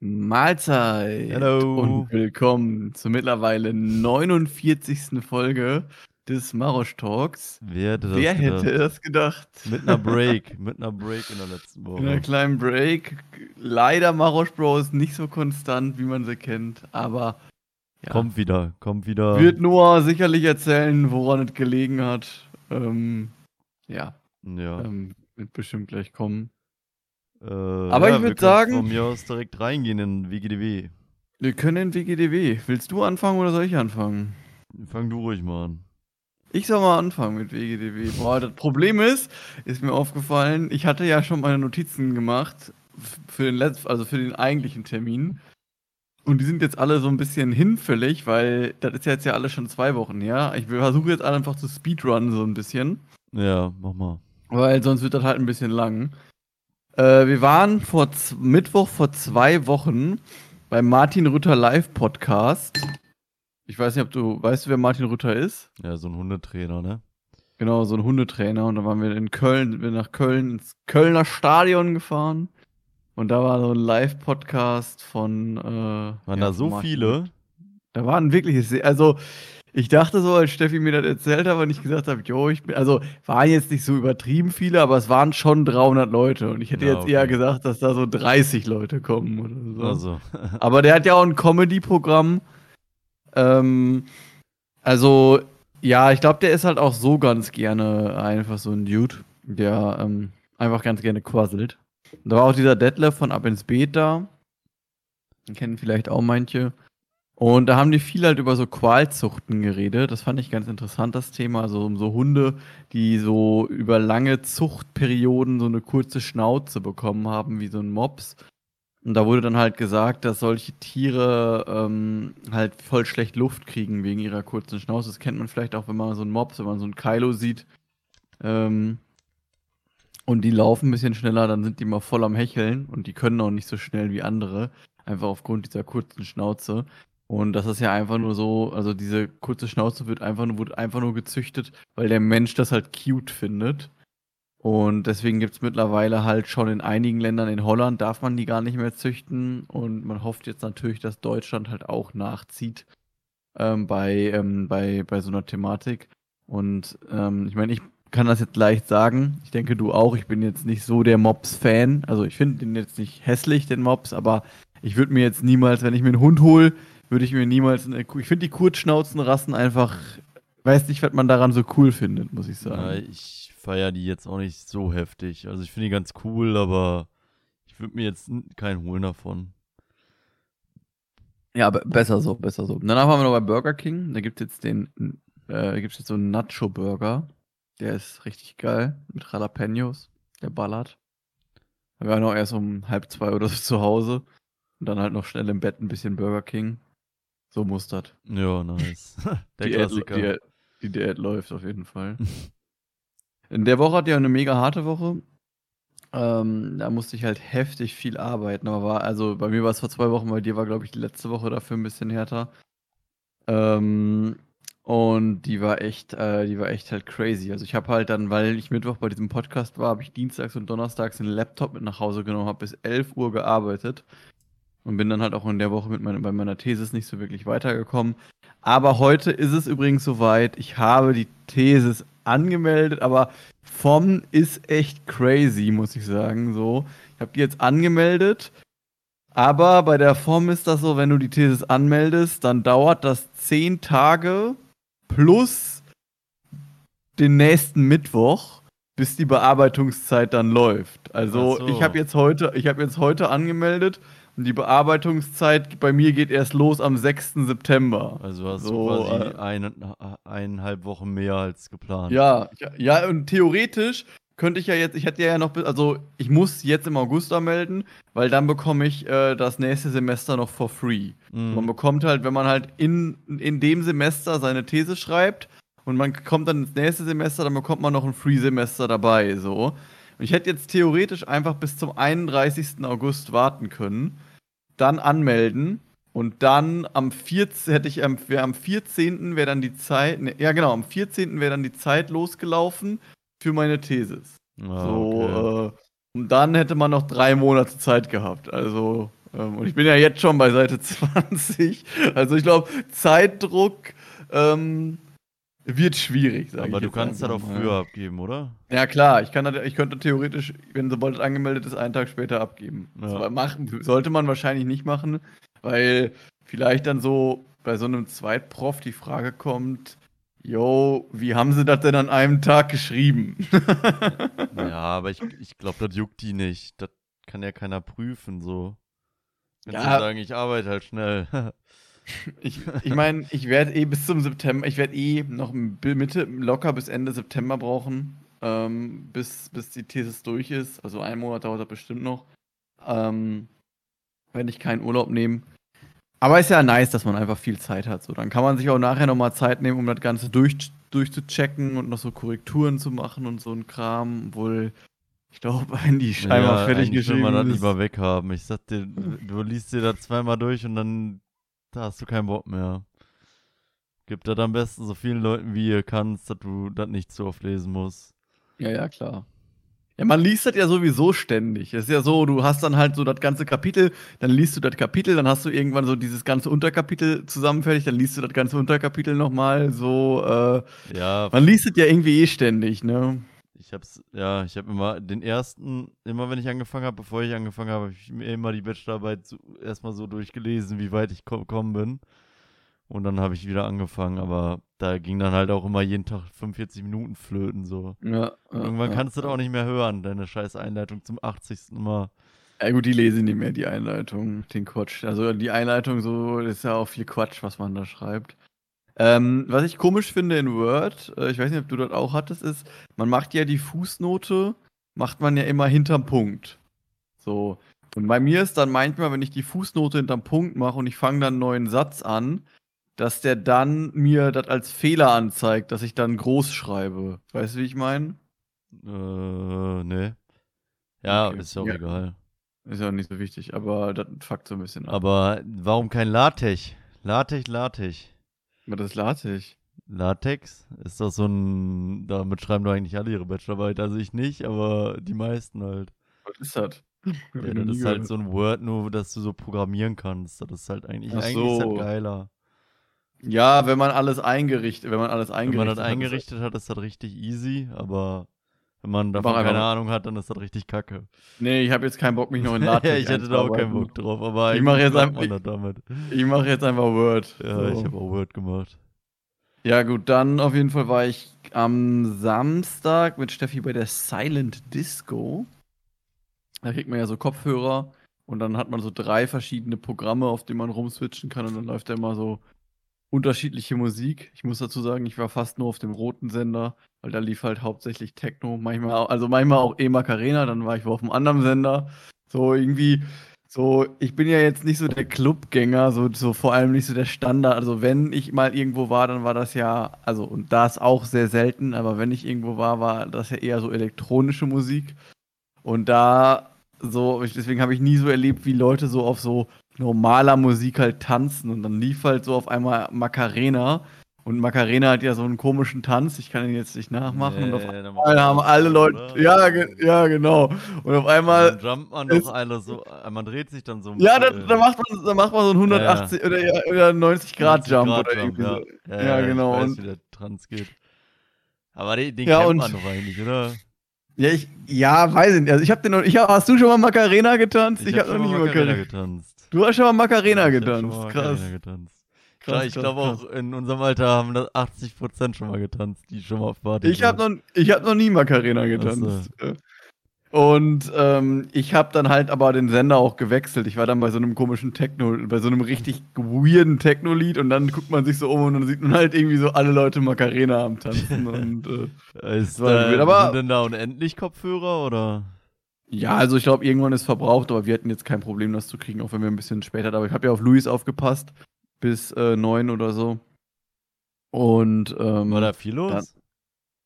Mahlzeit Hello. und willkommen zur mittlerweile 49. Folge des Marosch Talks. Wer hätte das Wer gedacht? hätte das gedacht? Mit einer Break, mit einer Break in der letzten In einer Woche. kleinen Break. Leider Marosch Bros nicht so konstant, wie man sie kennt, aber ja. Kommt wieder, kommt wieder. wird Noah sicherlich erzählen, woran es gelegen hat. Ähm, ja, ja. ähm, wird bestimmt gleich kommen. Äh, aber ja, ich wir würd können sagen- Von mir aus direkt reingehen in WGDW. Wir können in WGDW. Willst du anfangen oder soll ich anfangen? Fang du ruhig mal an. Ich soll mal anfangen mit WGDW. Boah, das Problem ist, ist mir aufgefallen, ich hatte ja schon meine Notizen gemacht für den letzten, also für den eigentlichen Termin. Und die sind jetzt alle so ein bisschen hinfällig, weil das ist ja jetzt ja alles schon zwei Wochen her. Ich versuche jetzt einfach zu speedrunnen so ein bisschen, Ja, mach mal. weil sonst wird das halt ein bisschen lang. Äh, wir waren vor Mittwoch vor zwei Wochen beim Martin Rütter Live Podcast. Ich weiß nicht, ob du weißt, du, wer Martin Rütter ist? Ja, so ein Hundetrainer, ne? Genau, so ein Hundetrainer. Und dann waren wir in Köln, wir nach Köln ins Kölner Stadion gefahren. Und da war so ein Live-Podcast von. Äh, Waren ja, da so Martin viele? Da waren wirklich. Also, ich dachte so, als Steffi mir das erzählt hat, und ich gesagt habe, jo, ich bin. Also, waren jetzt nicht so übertrieben viele, aber es waren schon 300 Leute. Und ich hätte Ja, jetzt eher okay. gesagt, dass da so 30 Leute kommen oder so. Also, Aber der hat ja auch ein Comedy-Programm. Ähm, also, ja, ich glaube, der ist halt auch so ganz gerne einfach so ein Dude, der ähm, einfach ganz gerne quasselt. Und da war auch dieser Detlef von Ab ins Beet da. Den kennen vielleicht auch manche. Und da haben die viel halt über so Qualzuchten geredet. Das fand ich ganz interessant, das Thema. Also um so Hunde, die so über lange Zuchtperioden so eine kurze Schnauze bekommen haben, wie so ein Mops. Und da wurde dann halt gesagt, dass solche Tiere ähm, halt voll schlecht Luft kriegen wegen ihrer kurzen Schnauze. Das kennt man vielleicht auch, wenn man so einen Mops, wenn man so einen Kylo sieht. Ähm, und die laufen ein bisschen schneller, dann sind die mal voll am Hecheln und die können auch nicht so schnell wie andere. Einfach aufgrund dieser kurzen Schnauze. Und das ist ja einfach nur so, also diese kurze Schnauze wird einfach nur, wird einfach nur gezüchtet, weil der Mensch das halt cute findet. Und deswegen gibt es mittlerweile halt schon in einigen Ländern, in Holland darf man die gar nicht mehr züchten. Und man hofft jetzt natürlich, dass Deutschland halt auch nachzieht ähm, bei, ähm, bei, bei so einer Thematik. Und ähm, ich meine, ich kann das jetzt leicht sagen. Ich denke, du auch. Ich bin jetzt nicht so der Mops-Fan. Also ich finde den jetzt nicht hässlich, den Mops, aber ich würde mir jetzt niemals, wenn ich mir einen Hund hole, würde ich mir niemals eine Kuh. Ich finde die Kurzschnauzenrassen einfach, weiß nicht, was man daran so cool findet, muss ich sagen. ja, ich feiere die jetzt auch nicht so heftig. Also, ich finde die ganz cool, aber ich würde mir jetzt keinen holen davon. Ja, aber besser so, besser so. Danach waren wir noch bei Burger King. Da gibt es jetzt den, äh, gibt's jetzt so einen Nacho-Burger. Der ist richtig geil. Mit Jalapenos. Der ballert. Wir waren auch erst um halb zwei oder so zu Hause. Und dann halt noch schnell im Bett ein bisschen Burger King. So muss das. Ja, nice. Der Die Ad, Klassiker. die, Ad, die Diät läuft auf jeden Fall. In der Woche hatte ich eine mega harte Woche. Ähm, da musste ich halt heftig viel arbeiten. Aber war, also bei mir war es vor zwei Wochen, bei dir war, glaube ich, die letzte Woche dafür ein bisschen härter. Ähm, und die war echt, äh, die war echt halt crazy. Also ich habe halt dann, weil ich Mittwoch bei diesem Podcast war, habe ich dienstags und donnerstags einen Laptop mit nach Hause genommen, habe bis 11 Uhr gearbeitet und bin dann halt auch in der Woche mit meiner, bei meiner Thesis nicht so wirklich weitergekommen. Aber heute ist es übrigens soweit. Ich habe die Thesis angemeldet, aber vom ist echt crazy, muss ich sagen. So, ich habe die jetzt angemeldet, aber bei der Form ist das so, wenn du die Thesis anmeldest, dann dauert das zehn Tage plus den nächsten Mittwoch, bis die Bearbeitungszeit dann läuft. Also so. ich habe jetzt heute, ich habe jetzt heute angemeldet und die Bearbeitungszeit bei mir geht erst los am 6. September. Also hast So, du quasi äh, eine, eineinhalb Wochen mehr als geplant. Ja, ja, und theoretisch könnte ich ja jetzt, ich hätte ja noch, also ich muss jetzt im August anmelden, weil dann bekomme ich äh, das nächste Semester noch for free. Mhm. Man bekommt halt, wenn man halt in, in dem Semester seine These schreibt und man kommt dann ins nächste Semester, dann bekommt man noch ein Free-Semester dabei, so. Und ich hätte jetzt theoretisch einfach bis zum 31. August warten können, dann anmelden und dann am 14. hätte ich am, wär am 14. wäre dann die Zeit, ne, ja genau, am 14. wäre dann die Zeit losgelaufen für meine Thesis. Ah, so, okay. äh, und dann hätte man noch drei Monate Zeit gehabt. Also, Ähm, und ich bin ja jetzt schon bei Seite 20. Also ich glaube, Zeitdruck ähm, wird schwierig. sag Aber ich du kannst das auch früher abgeben, oder? Ja klar, ich, kann, ich könnte theoretisch, wenn sobald es angemeldet ist, einen Tag später abgeben. Ja. Das machen, sollte man wahrscheinlich nicht machen, weil vielleicht dann so bei so einem Zweitprof die Frage kommt, yo, wie haben sie das denn an einem Tag geschrieben? Ja, aber ich, ich glaube, das juckt die nicht. Das kann ja keiner prüfen, so. Wenn sie Ja. sagen, ich arbeite halt schnell. Ich, ich meine, ich werde eh bis zum September, ich werde eh noch Mitte, locker bis Ende September brauchen, ähm, bis, bis die Thesis durch ist. Also einen Monat dauert das bestimmt noch. Ähm, wenn ich keinen Urlaub nehme. Aber ist ja nice, dass man einfach viel Zeit hat. So, dann kann man sich auch nachher nochmal Zeit nehmen, um das Ganze durch, durchzuchecken und noch so Korrekturen zu machen und so ein Kram. Obwohl, ich glaube, wenn die scheinbar fertig eigentlich will geschrieben man das lieber weghaben. Ich sag dir, du liest dir das zweimal durch und dann da hast du keinen Bock mehr. Gib das am besten so vielen Leuten, wie ihr kannst, dass du das nicht so oft lesen musst. Ja, ja, klar. Ja, man liest das ja sowieso ständig. Es ist ja so, du hast dann halt so das ganze Kapitel, dann liest du das Kapitel, dann hast du irgendwann so dieses ganze Unterkapitel zusammenfertig, dann liest du das ganze Unterkapitel nochmal so. Äh, Ja, man liest es ja irgendwie eh ständig, ne? Ich hab's, ja, ich habe immer den ersten, immer wenn ich angefangen habe, bevor ich angefangen habe, habe ich mir immer die Bachelorarbeit so, erstmal so durchgelesen, wie weit ich ko- gekommen bin. Und dann habe ich wieder angefangen, aber da ging dann halt auch immer jeden Tag 45 Minuten flöten so. Ja. Und irgendwann ja, kannst du das auch nicht mehr hören, deine scheiß Einleitung zum 80. Mal. Ja, gut, die lese ich nicht mehr, die Einleitung, den Quatsch. Also die Einleitung, so ist ja auch viel Quatsch, was man da schreibt. Ähm, was ich komisch finde in Word, äh, ich weiß nicht, ob du das auch hattest, ist, man macht ja die Fußnote, macht man ja immer hinterm Punkt. So. Und bei mir ist dann manchmal, wenn ich die Fußnote hinterm Punkt mache und ich fange dann einen neuen Satz an, dass der dann mir das als Fehler anzeigt, dass ich dann groß schreibe. Weißt du, wie ich meine? Äh, nee. Ja, Okay. ist ja auch Ja. egal. Ist ja nicht so wichtig, aber das fuckt so ein bisschen ab. Aber warum kein LaTeX? LaTeX, LaTeX. Das ist LaTeX. LaTeX ist doch so ein, damit schreiben doch eigentlich alle ihre Bachelorarbeit, also ich nicht, aber die meisten halt. Was ist das? Ja, das ist halt so ein Word, nur dass du so programmieren kannst. Das ist halt eigentlich, Ach eigentlich ist so. das geiler. Ja, wenn man alles eingerichtet, wenn man alles Wenn eingerichtet man das eingerichtet hat, ist das richtig easy, aber wenn man davon Mach einfach keine mal. Ahnung hat, dann ist das richtig kacke. Nee, ich habe jetzt keinen Bock, mich noch in LaTeX ja, ich hätte da auch keinen. Bock drauf, aber Ich mach eigentlich jetzt einfach- damit. Ich mache jetzt einfach Word. Ja, so. ich habe auch Word gemacht. ja, gut, dann auf jeden Fall war ich am Samstag mit Steffi bei der Silent Disco. Da kriegt man ja so Kopfhörer und dann hat man so drei verschiedene Programme, auf denen man rumswitchen kann und dann läuft da immer so unterschiedliche Musik. Ich muss dazu sagen, ich war fast nur auf dem roten Sender, weil da lief halt hauptsächlich Techno, manchmal also manchmal auch E Macarena, dann war ich wohl auf einem anderen Sender. So irgendwie, so, ich bin ja jetzt nicht so der Clubgänger, so, so vor allem nicht so der Standard. Also wenn ich mal irgendwo war, dann war das ja, also und das auch sehr selten, aber wenn ich irgendwo war, war das ja eher so elektronische Musik. Und da so, deswegen habe ich nie so erlebt, wie Leute so auf so normaler Musik halt tanzen. Und dann lief halt so auf einmal Macarena. Und Macarena hat ja so einen komischen Tanz, ich kann ihn jetzt nicht nachmachen. und auf Nee, dann einmal haben alle Leute. oder? Ja, ge ja, genau. Und auf einmal. dann jumpt man doch alle so, äh, man dreht sich dann so. Ja, da, äh, da, macht man, da macht man so einen 180 oder, ja, oder 90 Grad 90 Jump Grad oder Jump, irgendwie ja. so. Ja, Ja, genau, Ich weiß, und- wie der Trans geht. Aber den, den Ja, kennt und- man doch eigentlich, oder? Ja, ich, ja, weiß ich nicht. Also ich hab den noch, ich hab, hast du schon mal Macarena getanzt? Ich, hab, noch nie mal Macarena. getanzt. Du hast schon mal Macarena schon getanzt. mal Krass. Macarena getanzt. krass, ich glaube auch in unserem Alter haben das 80% schon mal getanzt, die schon mal auf Party Ich habe noch, ich hab noch nie Macarena getanzt. Und ähm, ich habe dann halt aber den Sender auch gewechselt. Ich war dann bei so einem komischen Techno, bei so einem richtig weirden Techno-Lied und dann guckt man sich so um und dann sieht man halt irgendwie so alle Leute Macarena am Tanzen. und äh, Ist, war äh, aber- sind denn da unendlich Kopfhörer oder? Ja, also ich glaube, irgendwann ist verbraucht, aber wir hatten jetzt kein Problem, das zu kriegen, auch wenn wir ein bisschen später. Aber ich habe ja auf Luis aufgepasst bis äh, neun oder so. Und ähm, War da viel los?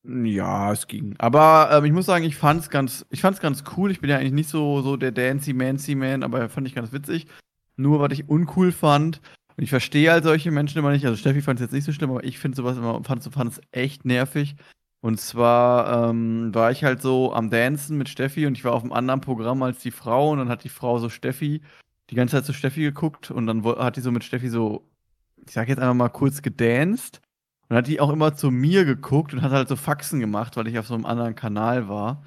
Ja, es ging. Aber ähm, ich muss sagen, ich fand's ganz, ich fand's ganz cool. Ich bin ja eigentlich nicht so, so der Dancy Mancy Man, aber fand ich ganz witzig. Nur was ich uncool fand, und ich verstehe halt solche Menschen immer nicht. Also Steffi fand es jetzt nicht so schlimm, aber ich finde sowas immer, fand es echt nervig. Und zwar ähm, war ich halt so am Dancen mit Steffi und ich war auf einem anderen Programm als die Frau und dann hat die Frau so Steffi, die ganze Zeit zu Steffi geguckt und dann hat die so mit Steffi so, ich sag jetzt einfach mal kurz gedanced. Und hat die auch immer zu mir geguckt und hat halt so Faxen gemacht, weil ich auf so einem anderen Kanal war.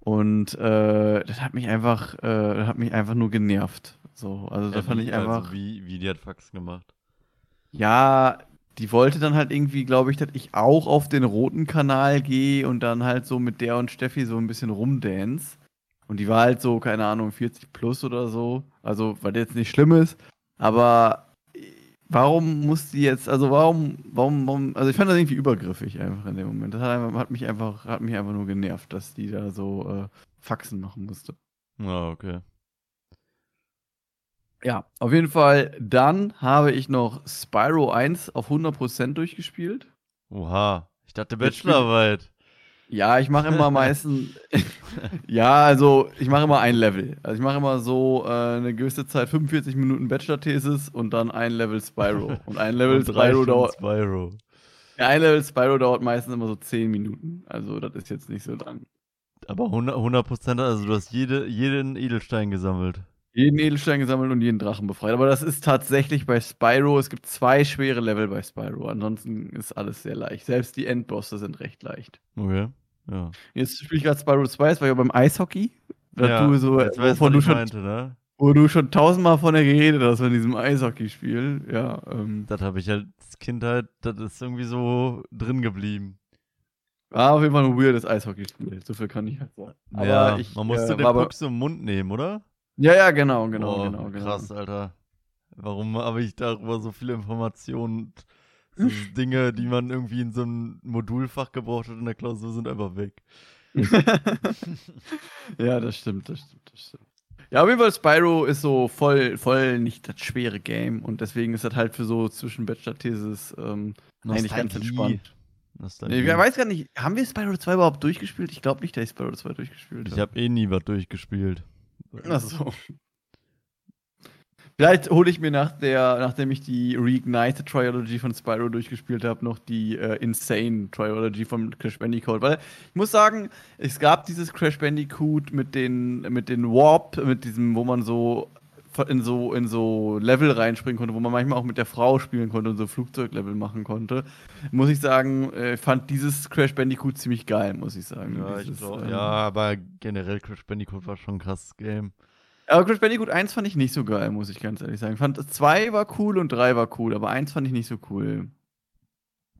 Und äh, das hat mich einfach, äh, das hat mich einfach nur genervt. So, also da fand ich also einfach. Also wie, wie die hat Faxen gemacht? Ja, die wollte dann halt irgendwie, glaube ich, dass ich auch auf den roten Kanal gehe und dann halt so mit der und Steffi so ein bisschen rumdance. Und die war halt so, keine Ahnung, 40 plus oder so. Also, weil das jetzt nicht schlimm ist. Aber warum muss die jetzt, also warum, warum, warum, also ich fand das irgendwie übergriffig einfach in dem Moment. Das hat, einfach, hat mich einfach, hat mich einfach nur genervt, dass die da so äh, Faxen machen musste. Ah, okay. Ja, auf jeden Fall. Dann habe ich noch Spyro 1 auf 100% durchgespielt. Oha, ich dachte Bachelorarbeit. Ja, ich mache immer meistens. ja, also ich mache immer ein Level. Also ich mache immer so äh, eine gewisse Zeit 45 Minuten Bachelor-Thesis und dann ein Level Spyro. Und ein Level und Spyro dauert. Spyro. Ja, ein Level Spyro dauert meistens immer so 10 Minuten. Also das ist jetzt nicht so lang. Aber 100 Prozent, also du hast jede, jeden Edelstein gesammelt. Jeden Edelstein gesammelt und jeden Drachen befreit. Aber das ist tatsächlich bei Spyro. Es gibt zwei schwere Level bei Spyro. Ansonsten ist alles sehr leicht. Selbst die Endbosse sind recht leicht. Okay. Ja. Jetzt spiele ich gerade Spyro 2, das war ja beim Eishockey. Da ja, du so, jetzt weißt, du schon, meinte, ne? Wo du schon tausendmal von der geredet hast von diesem Eishockeyspiel. Ja. Ähm. Das habe ich als Kind halt, das ist irgendwie so drin geblieben. War auf jeden Fall ein weirdes Eishockeyspiel. So viel kann ich halt sagen. Aber ja, ich, man musste äh, den Puck so im Mund nehmen, oder? Ja, ja, genau, genau, oh, genau, genau. Krass, Alter. Warum habe ich darüber so viele Informationen? So Dinge, die man irgendwie in so einem Modulfach gebraucht hat in der Klausur, sind einfach weg. ja, das stimmt, das stimmt, das stimmt. Ja, auf jeden Fall, Spyro ist so voll, voll nicht das schwere Game und deswegen ist das halt für so zwischen Bachelor-Thesis ähm, eigentlich ganz entspannt. Nee, ich weiß gar nicht, haben wir Spyro 2 überhaupt durchgespielt? Ich glaube nicht, dass ich Spyro 2 durchgespielt habe. Ich habe eh nie was durchgespielt. Ach so. Vielleicht hole ich mir nach der, nachdem ich die Reignited Trilogy von Spyro durchgespielt habe, noch die äh, Insane Trilogy von Crash Bandicoot. Weil ich muss sagen, es gab dieses Crash Bandicoot mit den, mit den Warp, mit diesem, wo man so in so in so Level reinspringen konnte, wo man manchmal auch mit der Frau spielen konnte und so Flugzeuglevel machen konnte. Muss ich sagen, äh, fand dieses Crash Bandicoot ziemlich geil, muss ich sagen. Ja, dieses, ich ähm, ja aber generell Crash Bandicoot war schon ein krasses Game. Aber Crash Bandicoot 1 fand ich nicht so geil, muss ich ganz ehrlich sagen. Ich fand 2 war cool und 3 war cool, aber 1 fand ich nicht so cool.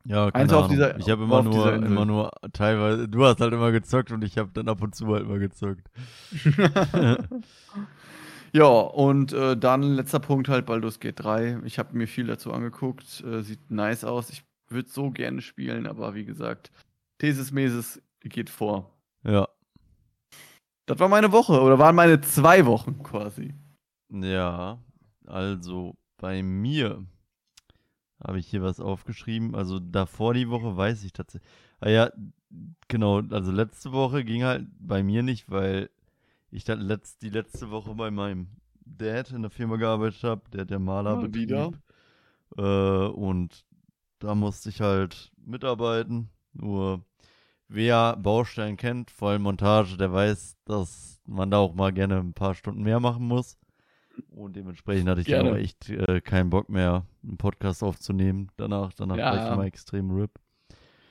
Ja, keine Ahnung. Dieser, ich habe immer nur, immer nur teilweise, du hast halt immer gezockt und ich habe dann ab und zu halt immer gezockt. ja, und äh, dann letzter Punkt halt Baldur's Gate 3. Ich habe mir viel dazu angeguckt, äh, sieht nice aus. Ich würde so gerne spielen, aber wie gesagt, Thesis Meses geht vor. Ja, das war meine Woche oder waren meine zwei Wochen quasi. Ja, also bei mir habe ich hier was aufgeschrieben. Also davor die Woche weiß ich tatsächlich. Ah ja, genau. Also letzte Woche ging halt bei mir nicht, weil ich dann letzt, die letzte Woche bei meinem Dad in der Firma gearbeitet habe, der der Maler Mal wieder. Äh, und da musste ich halt mitarbeiten. Nur wer Baustellen kennt, vor allem Montage, der weiß, dass man da auch mal gerne ein paar Stunden mehr machen muss. Und dementsprechend hatte ich gerne. dann auch echt äh, keinen Bock mehr, einen Podcast aufzunehmen. Danach, danach ja. war ich immer extrem RIP.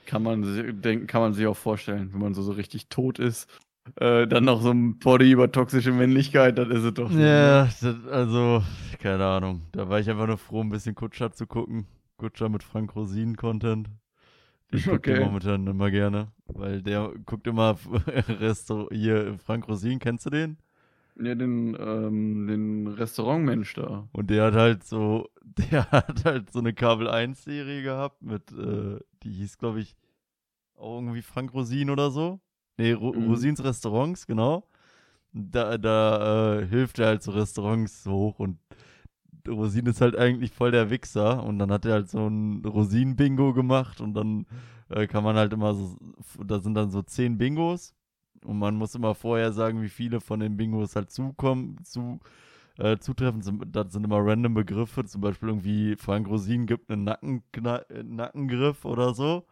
Kann man denken, kann man sich auch vorstellen, wenn man so, so richtig tot ist. Äh, dann noch so ein Body über toxische Männlichkeit, dann ist es doch. Ja, das, also, keine Ahnung. Da war ich einfach nur froh, ein bisschen Kutscher zu gucken. Kutscher mit Frank Rosin Content. Ich gucke okay. momentan immer gerne, weil der guckt immer Restaurant. Hier, Frank Rosin, kennst du den? Ja, den, ähm, den Restaurantmensch da. Und der hat halt so, der hat halt so eine Kabel 1 Serie gehabt mit, äh, die hieß, glaube ich, auch irgendwie Frank Rosin oder so. Nee, Ro mhm. Rosins Restaurants, genau. Da, da äh, hilft er halt so Restaurants hoch und Rosin ist halt eigentlich voll der Wichser und dann hat er halt so ein Rosin-Bingo gemacht und dann äh, kann man halt immer so, da sind dann so zehn Bingos und man muss immer vorher sagen, wie viele von den Bingos halt zukommen, zu, äh, zutreffen. Das sind immer random Begriffe, zum Beispiel irgendwie Frank Rosin gibt einen Nacken, äh, Nackengriff oder so.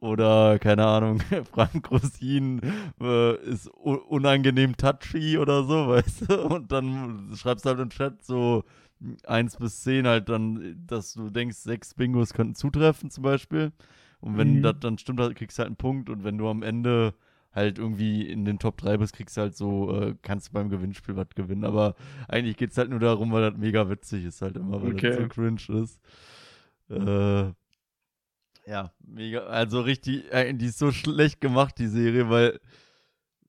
Oder, keine Ahnung, Frank Rosin äh, ist unangenehm touchy oder so, weißt du? Und dann schreibst du halt im Chat so 1 bis 10 halt dann, dass du denkst, sechs Bingos könnten zutreffen zum Beispiel. Und wenn mhm. das dann stimmt, kriegst du halt einen Punkt. Und wenn du am Ende halt irgendwie in den Top 3 bist, kriegst du halt so, äh, kannst du beim Gewinnspiel was gewinnen. Aber eigentlich geht es halt nur darum, weil das mega witzig ist halt immer, weil okay. das so cringe ist. Äh, ja, mega, also richtig, äh, die ist so schlecht gemacht, die Serie, weil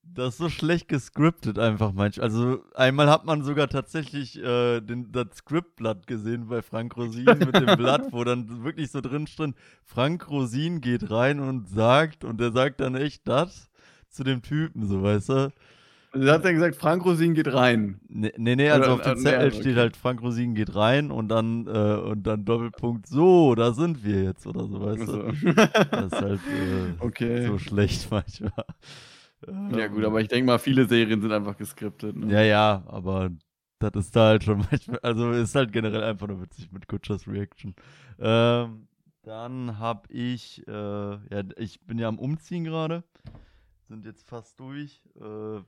das ist so schlecht gescriptet einfach manchmal. Also einmal hat man sogar tatsächlich äh, den, das Scriptblatt gesehen bei Frank Rosin mit dem Blatt, wo dann wirklich so drin stand, Frank Rosin geht rein und sagt, und er sagt dann echt das zu dem Typen, so weißt du. Also hat dann gesagt, Frank Rosin geht rein. Nee, nee, nee also Oder, auf dem äh, Zettel okay. steht halt, Frank Rosin geht rein und dann, äh, und dann Doppelpunkt, so, da sind wir jetzt oder so, weißt du. Das ist halt äh, okay. so schlecht manchmal. Ja, gut, aber ich denke mal, viele Serien sind einfach geskriptet. Ne? Ja, ja, aber das ist da halt schon manchmal, also ist halt generell einfach nur witzig mit Kutschers Reaction. Ähm, dann hab ich, äh, ja, ich bin ja am Umziehen gerade sind jetzt fast durch. Äh,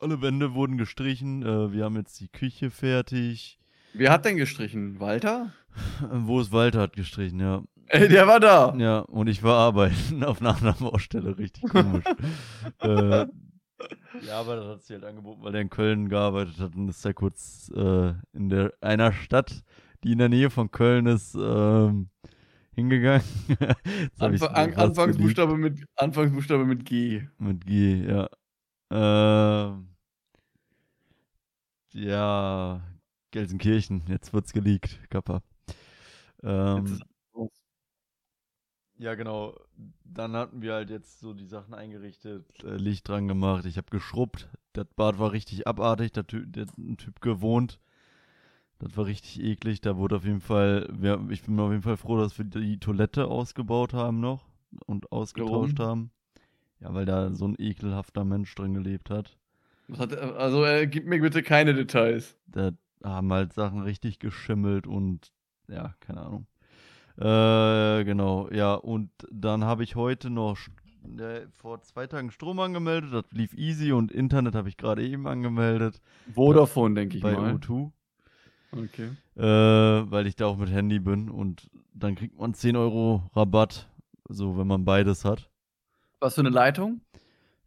alle Wände wurden gestrichen. Äh, wir haben jetzt die Küche fertig. Wer hat denn gestrichen? Walter? Wo ist Walter hat gestrichen, ja. Ey, der war da. Ja, und ich war arbeiten auf einer anderen Baustelle, richtig komisch. äh, ja, aber das hat sich halt angeboten, weil der in Köln gearbeitet hat und ist ja kurz äh, in der, einer Stadt, die in der Nähe von Köln ist, ähm, hingegangen. Anf An Anfangsbuchstabe mit, Anfangsbuchstabe mit G. Mit G, ja. Äh, ja, Gelsenkirchen, jetzt wird's geleakt, Kappa. Ähm, ja, genau. Dann hatten wir halt jetzt so die Sachen eingerichtet, äh, Licht dran gemacht. Ich habe geschrubbt. Das Bad war richtig abartig. Der Typ, der ein Typ gewohnt. Das war richtig eklig. Da wurde auf jeden Fall, wir, ich bin auf jeden Fall froh, dass wir die Toilette ausgebaut haben noch und ausgetauscht Warum? haben. Ja, weil da so ein ekelhafter Mensch drin gelebt hat. hat also äh, gib mir bitte keine Details. Da haben halt Sachen richtig geschimmelt und ja, keine Ahnung. Äh, genau, ja, und dann habe ich heute noch äh, vor zwei Tagen Strom angemeldet, das lief easy und Internet habe ich gerade eben angemeldet. Vodafone, denke ich bei mal. Bei O2. Okay. Äh, weil ich da auch mit Handy bin und dann kriegt man 10 Euro Rabatt, so wenn man beides hat. Was für eine Leitung?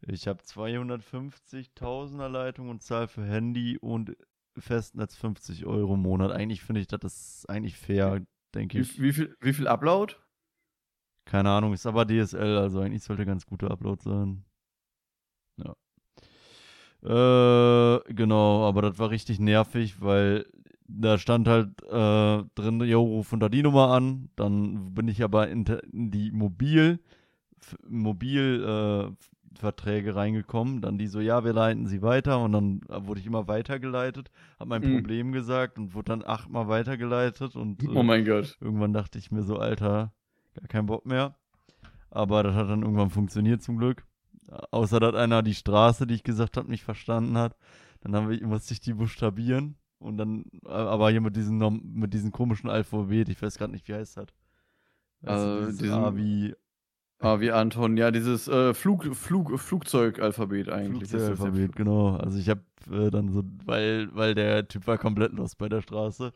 Ich habe 250.000er Leitung und zahle für Handy und Festnetz 50 Euro im Monat. Eigentlich finde ich, das ist eigentlich fair, denke ich. Wie, wie, viel, wie viel Upload? Keine Ahnung, ist aber DSL, also eigentlich sollte ganz guter Upload sein. Ja. Äh, genau, aber das war richtig nervig, weil da stand halt äh, drin, jo, ruf unter die Nummer an. Dann bin ich aber in, in die Mobil, Mobilverträge äh, reingekommen. Dann die so, ja, wir leiten sie weiter. Und dann wurde ich immer weitergeleitet, habe mein mhm. Problem gesagt und wurde dann achtmal weitergeleitet. Und äh, oh mein Gott. Irgendwann dachte ich mir so, Alter, gar keinen Bock mehr. Aber das hat dann irgendwann funktioniert zum Glück. Außer dass einer die Straße, die ich gesagt habe, nicht verstanden hat. Dann haben wir, musste ich die buchstabieren. Und dann, äh, aber hier mit diesem, mit diesem komischen Alphabet, ich weiß gerade nicht, wie heißt das. Also, diesen, A wie. A wie Anton, ja, dieses äh, Flug, Flug, Flugzeugalphabet eigentlich. Flugzeugalphabet, genau. Also ich habe äh, dann so, weil, weil der Typ war komplett los bei der Straße.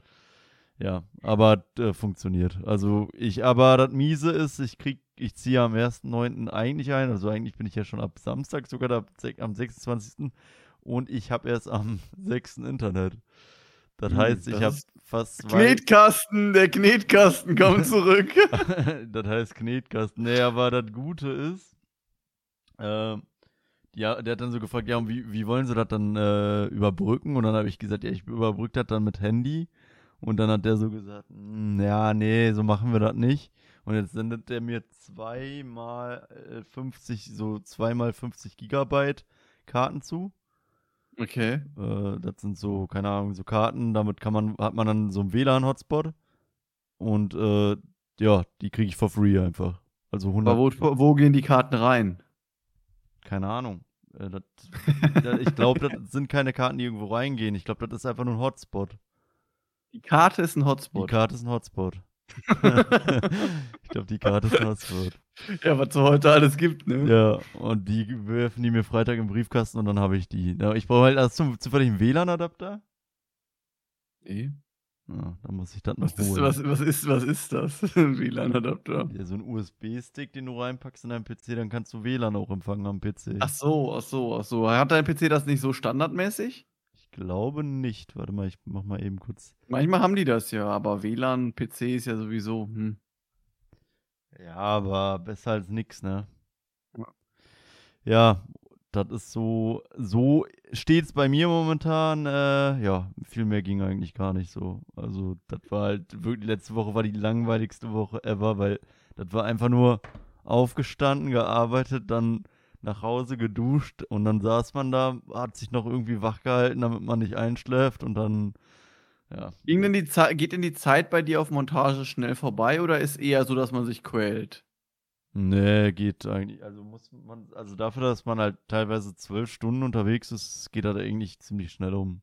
Ja, aber äh, funktioniert. Also ich, aber das Miese ist, ich krieg, ich ziehe am 1.9. eigentlich ein, also eigentlich bin ich ja schon ab Samstag sogar da, am 26. Und ich habe erst am 6. Internet. Das hm, heißt, ich habe fast. Knetkasten, der Knetkasten kommt zurück. das heißt Knetkasten. Nee, aber das Gute ist, äh, ja, der hat dann so gefragt, ja, wie, wie wollen sie das dann äh, überbrücken? Und dann habe ich gesagt, ja, ich überbrücke das dann mit Handy. Und dann hat der so gesagt, hm, ja, nee, so machen wir das nicht. Und jetzt sendet der mir zweimal 50, äh, so zweimal 50 Gigabyte Karten zu. Okay. Äh, das sind so, keine Ahnung, so Karten, damit kann man, hat man dann so einen WLAN-Hotspot. Und äh, ja, die kriege ich for free einfach. Also 100. Aber wo, wo gehen die Karten rein? Keine Ahnung. Äh, das, ich glaube, das sind keine Karten, die irgendwo reingehen. Ich glaube, das ist einfach nur ein Hotspot. Die Karte ist ein Hotspot. Die Karte ist ein Hotspot. ich glaube, die Karte ist Passwort. Ja, was es heute alles gibt, ne? Ja, und die werfen die mir Freitag im Briefkasten und dann habe ich die. Ich brauche halt erst zum, zufällig einen WLAN-Adapter. Nee. Ja, dann muss ich das noch Was ist, holen. was, was ist, was ist das? Ein WLAN-Adapter. Ja, so ein USB-Stick, den du reinpackst in deinen PC, dann kannst du WLAN auch empfangen am PC. Ach so, ach so, ach so. Hat dein PC das nicht so standardmäßig? Ich glaube nicht. Warte mal, ich mach mal eben kurz. Manchmal haben die das ja, aber WLAN, PC ist ja sowieso, hm. Ja, aber besser als nix, ne? Ja. Das ist so, so steht's bei mir momentan. Äh, ja, viel mehr ging eigentlich gar nicht so. Also, das war halt wirklich, letzte Woche war die langweiligste Woche ever, weil das war einfach nur aufgestanden, gearbeitet, dann nach Hause geduscht und dann saß man da, hat sich noch irgendwie wach gehalten, damit man nicht einschläft und dann, ja. Ging denn die Zeit, geht denn die Zeit bei dir auf Montage schnell vorbei oder ist eher so, dass man sich quält? Nee, geht eigentlich. Also muss man, also dafür, dass man halt teilweise zwölf Stunden unterwegs ist, geht das eigentlich ziemlich schnell um.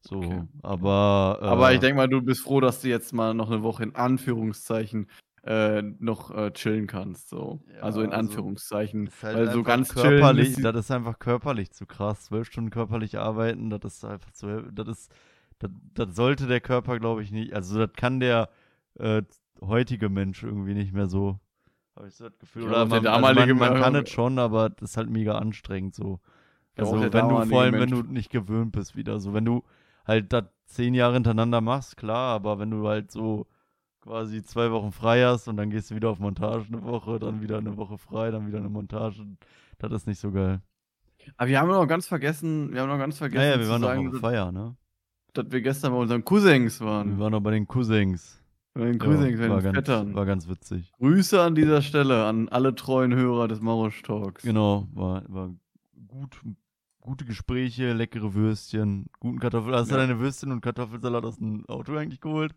So, Okay. aber. Äh, Aber ich denke mal, du bist froh, dass du jetzt mal noch eine Woche in Anführungszeichen äh, noch äh, chillen kannst. So. Ja, also in also, Anführungszeichen. ist halt weil so ganz chillen körperlich, ist das ist einfach körperlich zu krass. Zwölf Stunden körperlich arbeiten, das ist einfach zu, das ist, das, das sollte der Körper, glaube ich, nicht. Also das kann der äh, heutige Mensch irgendwie nicht mehr so. Habe ich so das Gefühl. Ja, Oder auch der man, also damalige man, man kann es schon, aber das ist halt mega anstrengend so. Ja, Also wenn du vor allem, wenn Mensch. du nicht gewöhnt bist wieder. So wenn du halt das zehn Jahre hintereinander machst, klar, aber wenn du halt so quasi zwei Wochen frei hast und dann gehst du wieder auf Montage eine Woche, dann wieder eine Woche frei, dann wieder eine Montage, das ist nicht so geil. Aber wir haben noch ganz vergessen, wir haben noch ganz vergessen Naja, wir waren noch auf Feier, ne? Dass wir gestern bei unseren Cousins Wir waren. waren noch bei den Cousins. Bei den Ja, Cousins, bei war, den Vettern. war ganz witzig. Grüße an dieser Stelle an alle treuen Hörer des Marosch Talks. Genau, war, war gut, gute Gespräche, leckere Würstchen, guten Kartoffel. Hast du Ja. deine Würstchen und Kartoffelsalat aus dem Auto eigentlich geholt?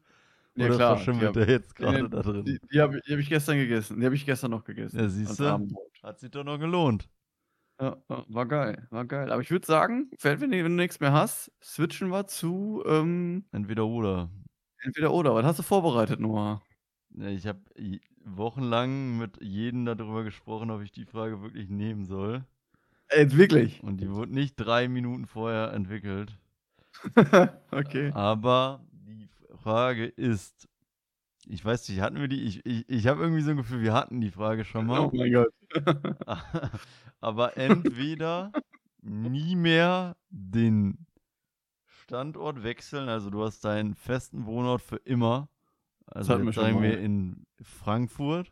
Ja, Oder klar. verschimmelt der jetzt Nee, gerade da drin? Die, die habe hab ich gestern gegessen. Die habe ich gestern noch gegessen. Ja, siehste. Abendbrot. Hat sich doch noch gelohnt. Ja, ja, war geil, war geil. Aber ich würde sagen, wenn, wenn du nichts mehr hast, switchen wir zu ähm, Entweder oder. entweder oder. Was hast du vorbereitet, Noah? Ja, Ich habe wochenlang mit jedem darüber gesprochen, ob ich die Frage wirklich nehmen soll. Jetzt wirklich. Und die wurde nicht drei Minuten vorher entwickelt. okay. Aber die Frage ist, ich weiß nicht, hatten wir die? Ich, ich, ich habe irgendwie so ein Gefühl, wir hatten die Frage schon mal. Oh mein Gott. Aber entweder nie mehr den Standort wechseln, also du hast deinen festen Wohnort für immer. Also hatten wir sagen wir in Frankfurt.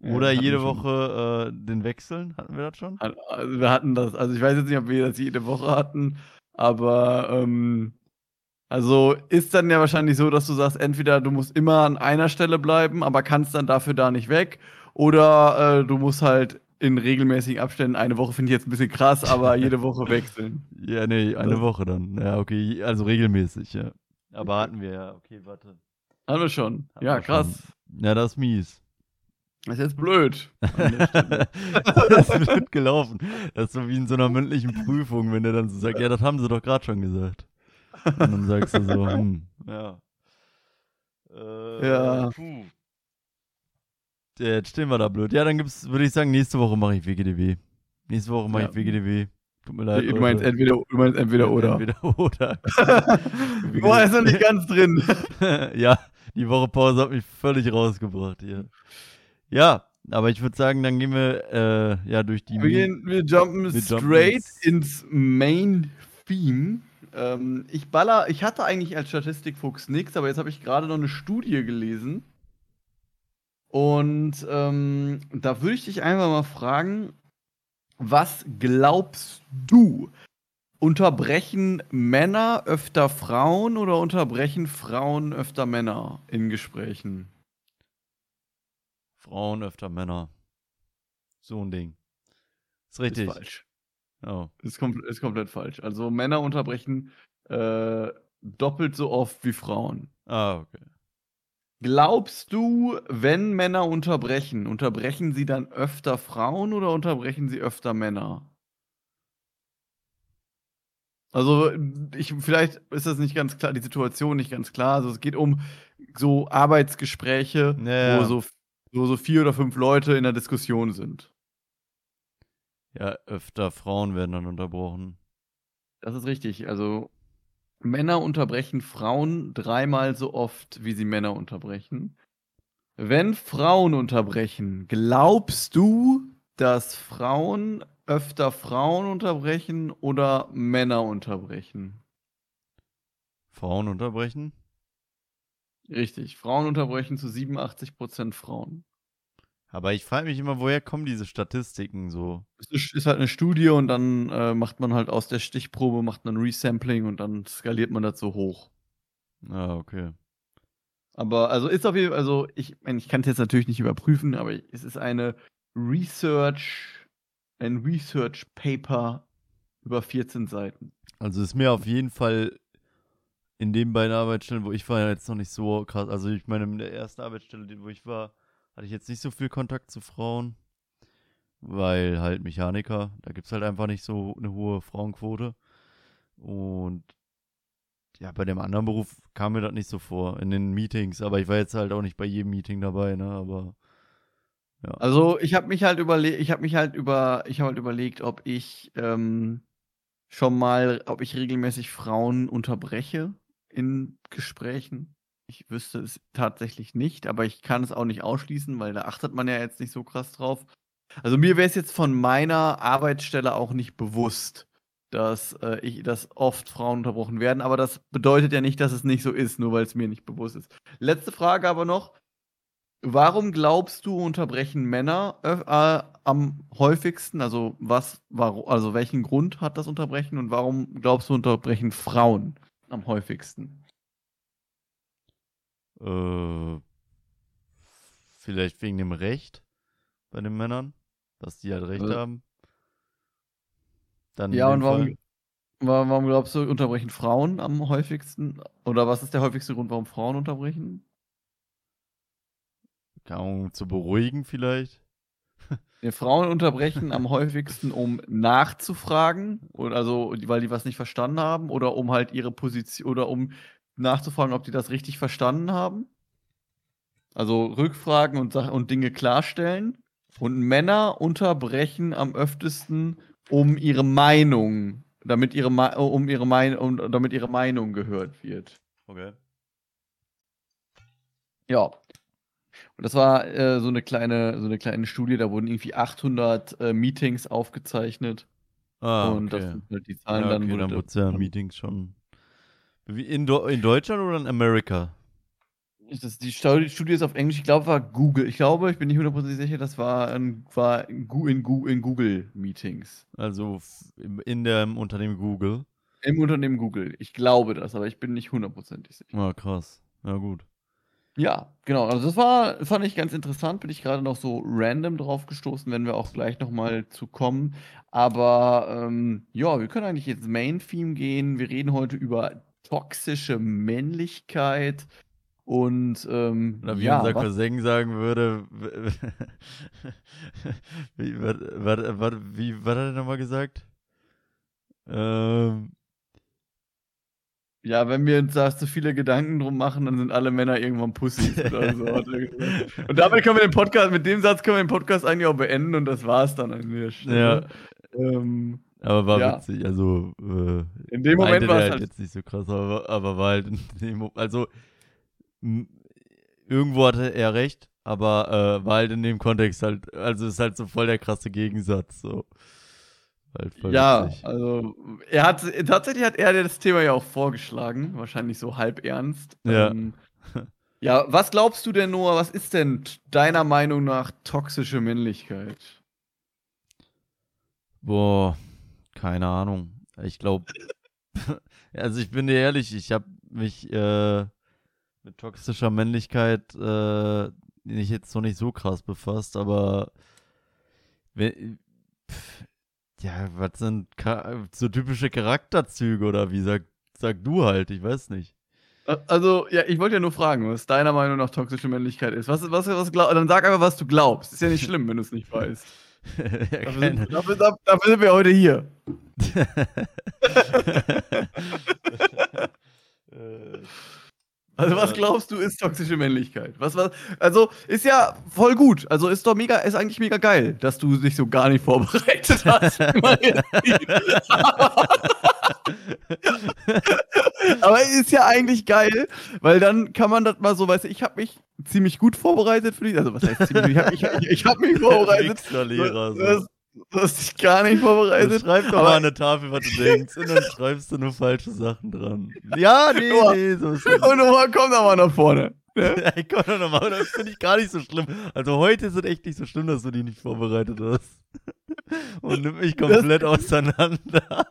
Ja, Oder jede. Woche äh, den wechseln. Hatten wir das schon? Also wir hatten das, also ich weiß jetzt nicht, ob wir das jede Woche hatten, aber ähm, also ist dann ja wahrscheinlich so, dass du sagst, entweder du musst immer an einer Stelle bleiben, aber kannst dann dafür da nicht weg, oder äh, du musst halt in regelmäßigen Abständen, eine Woche finde ich jetzt ein bisschen krass, aber jede Woche wechseln. Ja, nee, eine Woche dann. Ja, okay, also regelmäßig, ja. Aber hatten wir ja. Okay, warte. Haben wir schon. Hatten ja, wir krass. Ja, das ist mies. Das ist jetzt blöd. das wird gelaufen. Das ist so wie in so einer mündlichen Prüfung, wenn der dann so sagt, ja, das haben sie doch gerade schon gesagt. Und dann sagst du so, hm, ja. Äh, Ja. Puh. Ja, jetzt stehen wir da blöd. Ja, dann gibt's, würde ich sagen, nächste Woche mache ich WGDW. Nächste Woche mache Ja. ich WGDW. Tut mir leid. du, meinst entweder, du meinst entweder oder. Entweder oder. Boah, ist noch nicht ganz drin. ja, die Woche Pause hat mich völlig rausgebracht hier. Ja, aber ich würde sagen, dann gehen wir äh, ja durch die. Wir, gehen, wir jumpen Wir jumpen straight ins- ins Main Theme. Ähm, ich baller, ich hatte eigentlich als Statistikfuchs nichts, aber jetzt habe ich gerade noch eine Studie gelesen. Und ähm, da würde ich dich einfach mal fragen, was glaubst du? Unterbrechen Männer öfter Frauen oder unterbrechen Frauen öfter Männer in Gesprächen? Frauen öfter Männer. So ein Ding. Ist Ist richtig. falsch. Oh. Ist, kom ist komplett falsch. Also Männer unterbrechen äh, doppelt so oft wie Frauen. Ah, okay. Glaubst du, wenn Männer unterbrechen, unterbrechen sie dann öfter Frauen oder unterbrechen sie öfter Männer? Also, ich, vielleicht ist das nicht ganz klar, die Situation nicht ganz klar. Also, es geht um so Arbeitsgespräche, Ja, wo ja. so, wo so vier oder fünf Leute in der Diskussion sind. Ja, öfter Frauen werden dann unterbrochen. Das ist richtig. Also Männer unterbrechen Frauen dreimal so oft, wie sie Männer unterbrechen. Wenn Frauen unterbrechen, glaubst du, dass Frauen öfter Frauen unterbrechen oder Männer unterbrechen? Frauen unterbrechen? Richtig. Frauen unterbrechen zu 87% Frauen. Aber ich frage mich immer, woher kommen diese Statistiken so? Es ist, ist halt eine Studie und dann äh, macht man halt aus der Stichprobe macht man ein Resampling und dann skaliert man das so hoch. Ah, okay. Aber also ist auf jeden Fall, also ich, ich kann es jetzt natürlich nicht überprüfen, aber es ist eine Research, ein Research Paper über 14 Seiten. Also ist mir auf jeden Fall in den beiden Arbeitsstellen, wo ich war, jetzt noch nicht so krass. Also ich meine, in der ersten Arbeitsstelle, wo ich war, hatte ich jetzt nicht so viel Kontakt zu Frauen. Weil halt Mechaniker, da gibt es halt einfach nicht so eine hohe Frauenquote. Und ja, bei dem anderen Beruf kam mir das nicht so vor, in den Meetings. Aber ich war jetzt halt auch nicht bei jedem Meeting dabei, ne? Aber Also ich habe mich halt überlegt, ich habe mich halt über, ich habe halt überlegt, ob ich ähm, schon mal, ob ich regelmäßig Frauen unterbreche in Gesprächen. Ich wüsste es tatsächlich nicht, aber ich kann es auch nicht ausschließen, weil da achtet man ja jetzt nicht so krass drauf. Also mir wäre es jetzt von meiner Arbeitsstelle auch nicht bewusst, dass äh, ich, dass oft Frauen unterbrochen werden, aber das bedeutet ja nicht, dass es nicht so ist, nur weil es mir nicht bewusst ist. Letzte Frage aber noch. Warum glaubst du, unterbrechen Männer äh, am häufigsten? Also was, warum, also welchen Grund hat das Unterbrechen und warum glaubst du, unterbrechen Frauen am häufigsten? Äh, vielleicht wegen dem Recht bei den Männern, dass die halt Recht Also- haben. Dann Ja, und warum, Fall- wa- warum glaubst du, unterbrechen Frauen am häufigsten? Oder was ist der häufigste Grund, warum Frauen unterbrechen? Ahnung, zu beruhigen vielleicht. Ja, Frauen unterbrechen am häufigsten, um nachzufragen, oder also, weil die was nicht verstanden haben, oder um halt ihre Position, oder um nachzufragen, ob die das richtig verstanden haben. Also Rückfragen und, und Dinge klarstellen. Und Männer unterbrechen am öftesten, um ihre Meinung, damit ihre, um ihre, mein um, damit ihre Meinung gehört wird. Okay. Ja. Und das war äh, so eine kleine, so eine kleine Studie, da wurden irgendwie 800 äh, Meetings aufgezeichnet. Ah, und das okay. sind halt die Zahlen ja, dann. okay, wurde dann da- wurde es ja in Meetings schon. Wie in, Do in Deutschland oder in Amerika? das, die Stu- Studie ist auf Englisch, ich glaube, war Google. Ich glaube, ich bin nicht hundertprozentig sicher, das war, in, war in, in, Google-Meetings. Also in dem Unternehmen Google. Im Unternehmen Google. Ich glaube das, aber ich bin nicht hundertprozentig sicher. Ah, krass. Ja, gut. Ja, genau. Also das war, fand ich ganz interessant, bin ich gerade noch so random drauf gestoßen, wenn wir auch gleich nochmal zu kommen. Aber ähm, ja, wir können eigentlich ins Main-Theme gehen. Wir reden heute über toxische Männlichkeit. Und ähm, Oder wie ja, unser was- Cousin sagen würde. wie, was, was, was, wie, was hat er nochmal gesagt? Ähm, ja, wenn wir uns da zu viele Gedanken drum machen, dann sind alle Männer irgendwann Pussys oder so. Und damit können wir den Podcast, mit dem Satz können wir den Podcast eigentlich auch beenden und das war's dann an der ja, Stelle. Ähm, aber war Ja. witzig. Also, äh, in dem Moment war es halt halt jetzt nicht so krass, aber, aber war halt in dem Mo- also irgendwo hatte er recht, aber äh, war halt in dem Kontext halt, also ist halt so voll der krasse Gegensatz, so. Halt Ja, witzig. also er hat tatsächlich hat er das Thema ja auch vorgeschlagen, wahrscheinlich so halb ernst. Ja. Ähm, ja, was glaubst du denn, Noah, was ist denn deiner Meinung nach toxische Männlichkeit? Boah, keine Ahnung. Ich glaube, also ich bin dir ehrlich, ich habe mich äh, mit toxischer Männlichkeit äh, nicht jetzt noch nicht so krass befasst, aber wenn, pf, ja, was sind so typische Charakterzüge oder wie sag, sag du halt, ich weiß nicht. Also, ja, ich wollte ja nur fragen, was deiner Meinung nach toxische Männlichkeit ist. Was, was, was glaub, dann sag einfach, was du glaubst. Ist ja nicht schlimm, wenn du es nicht weißt. Ja, Dafür sind, dafür, dafür, dafür sind wir heute hier. Äh, Also was glaubst du ist toxische Männlichkeit? Was, was, also ist ja voll gut. Also ist doch mega, ist eigentlich mega geil, dass du dich so gar nicht vorbereitet hast. Aber ist ja eigentlich geil, weil dann kann man das mal so, weißt du, ich habe mich ziemlich gut vorbereitet für dich. Also was heißt ziemlich? Ich habe ich, ich, ich hab mich vorbereitet. Lehrer, so. Das, Du hast dich gar nicht vorbereitet. Schreib doch mal an eine Tafel, was du denkst, und dann schreibst du nur falsche Sachen dran. Ja, nee, Noah. nee, so ist Und Noah, komm doch mal nach vorne. Ne? Ich komm doch nochmal, das finde ich gar nicht so schlimm. Also heute ist es echt nicht so schlimm, dass du die nicht vorbereitet hast. Und nimmt mich komplett auseinander.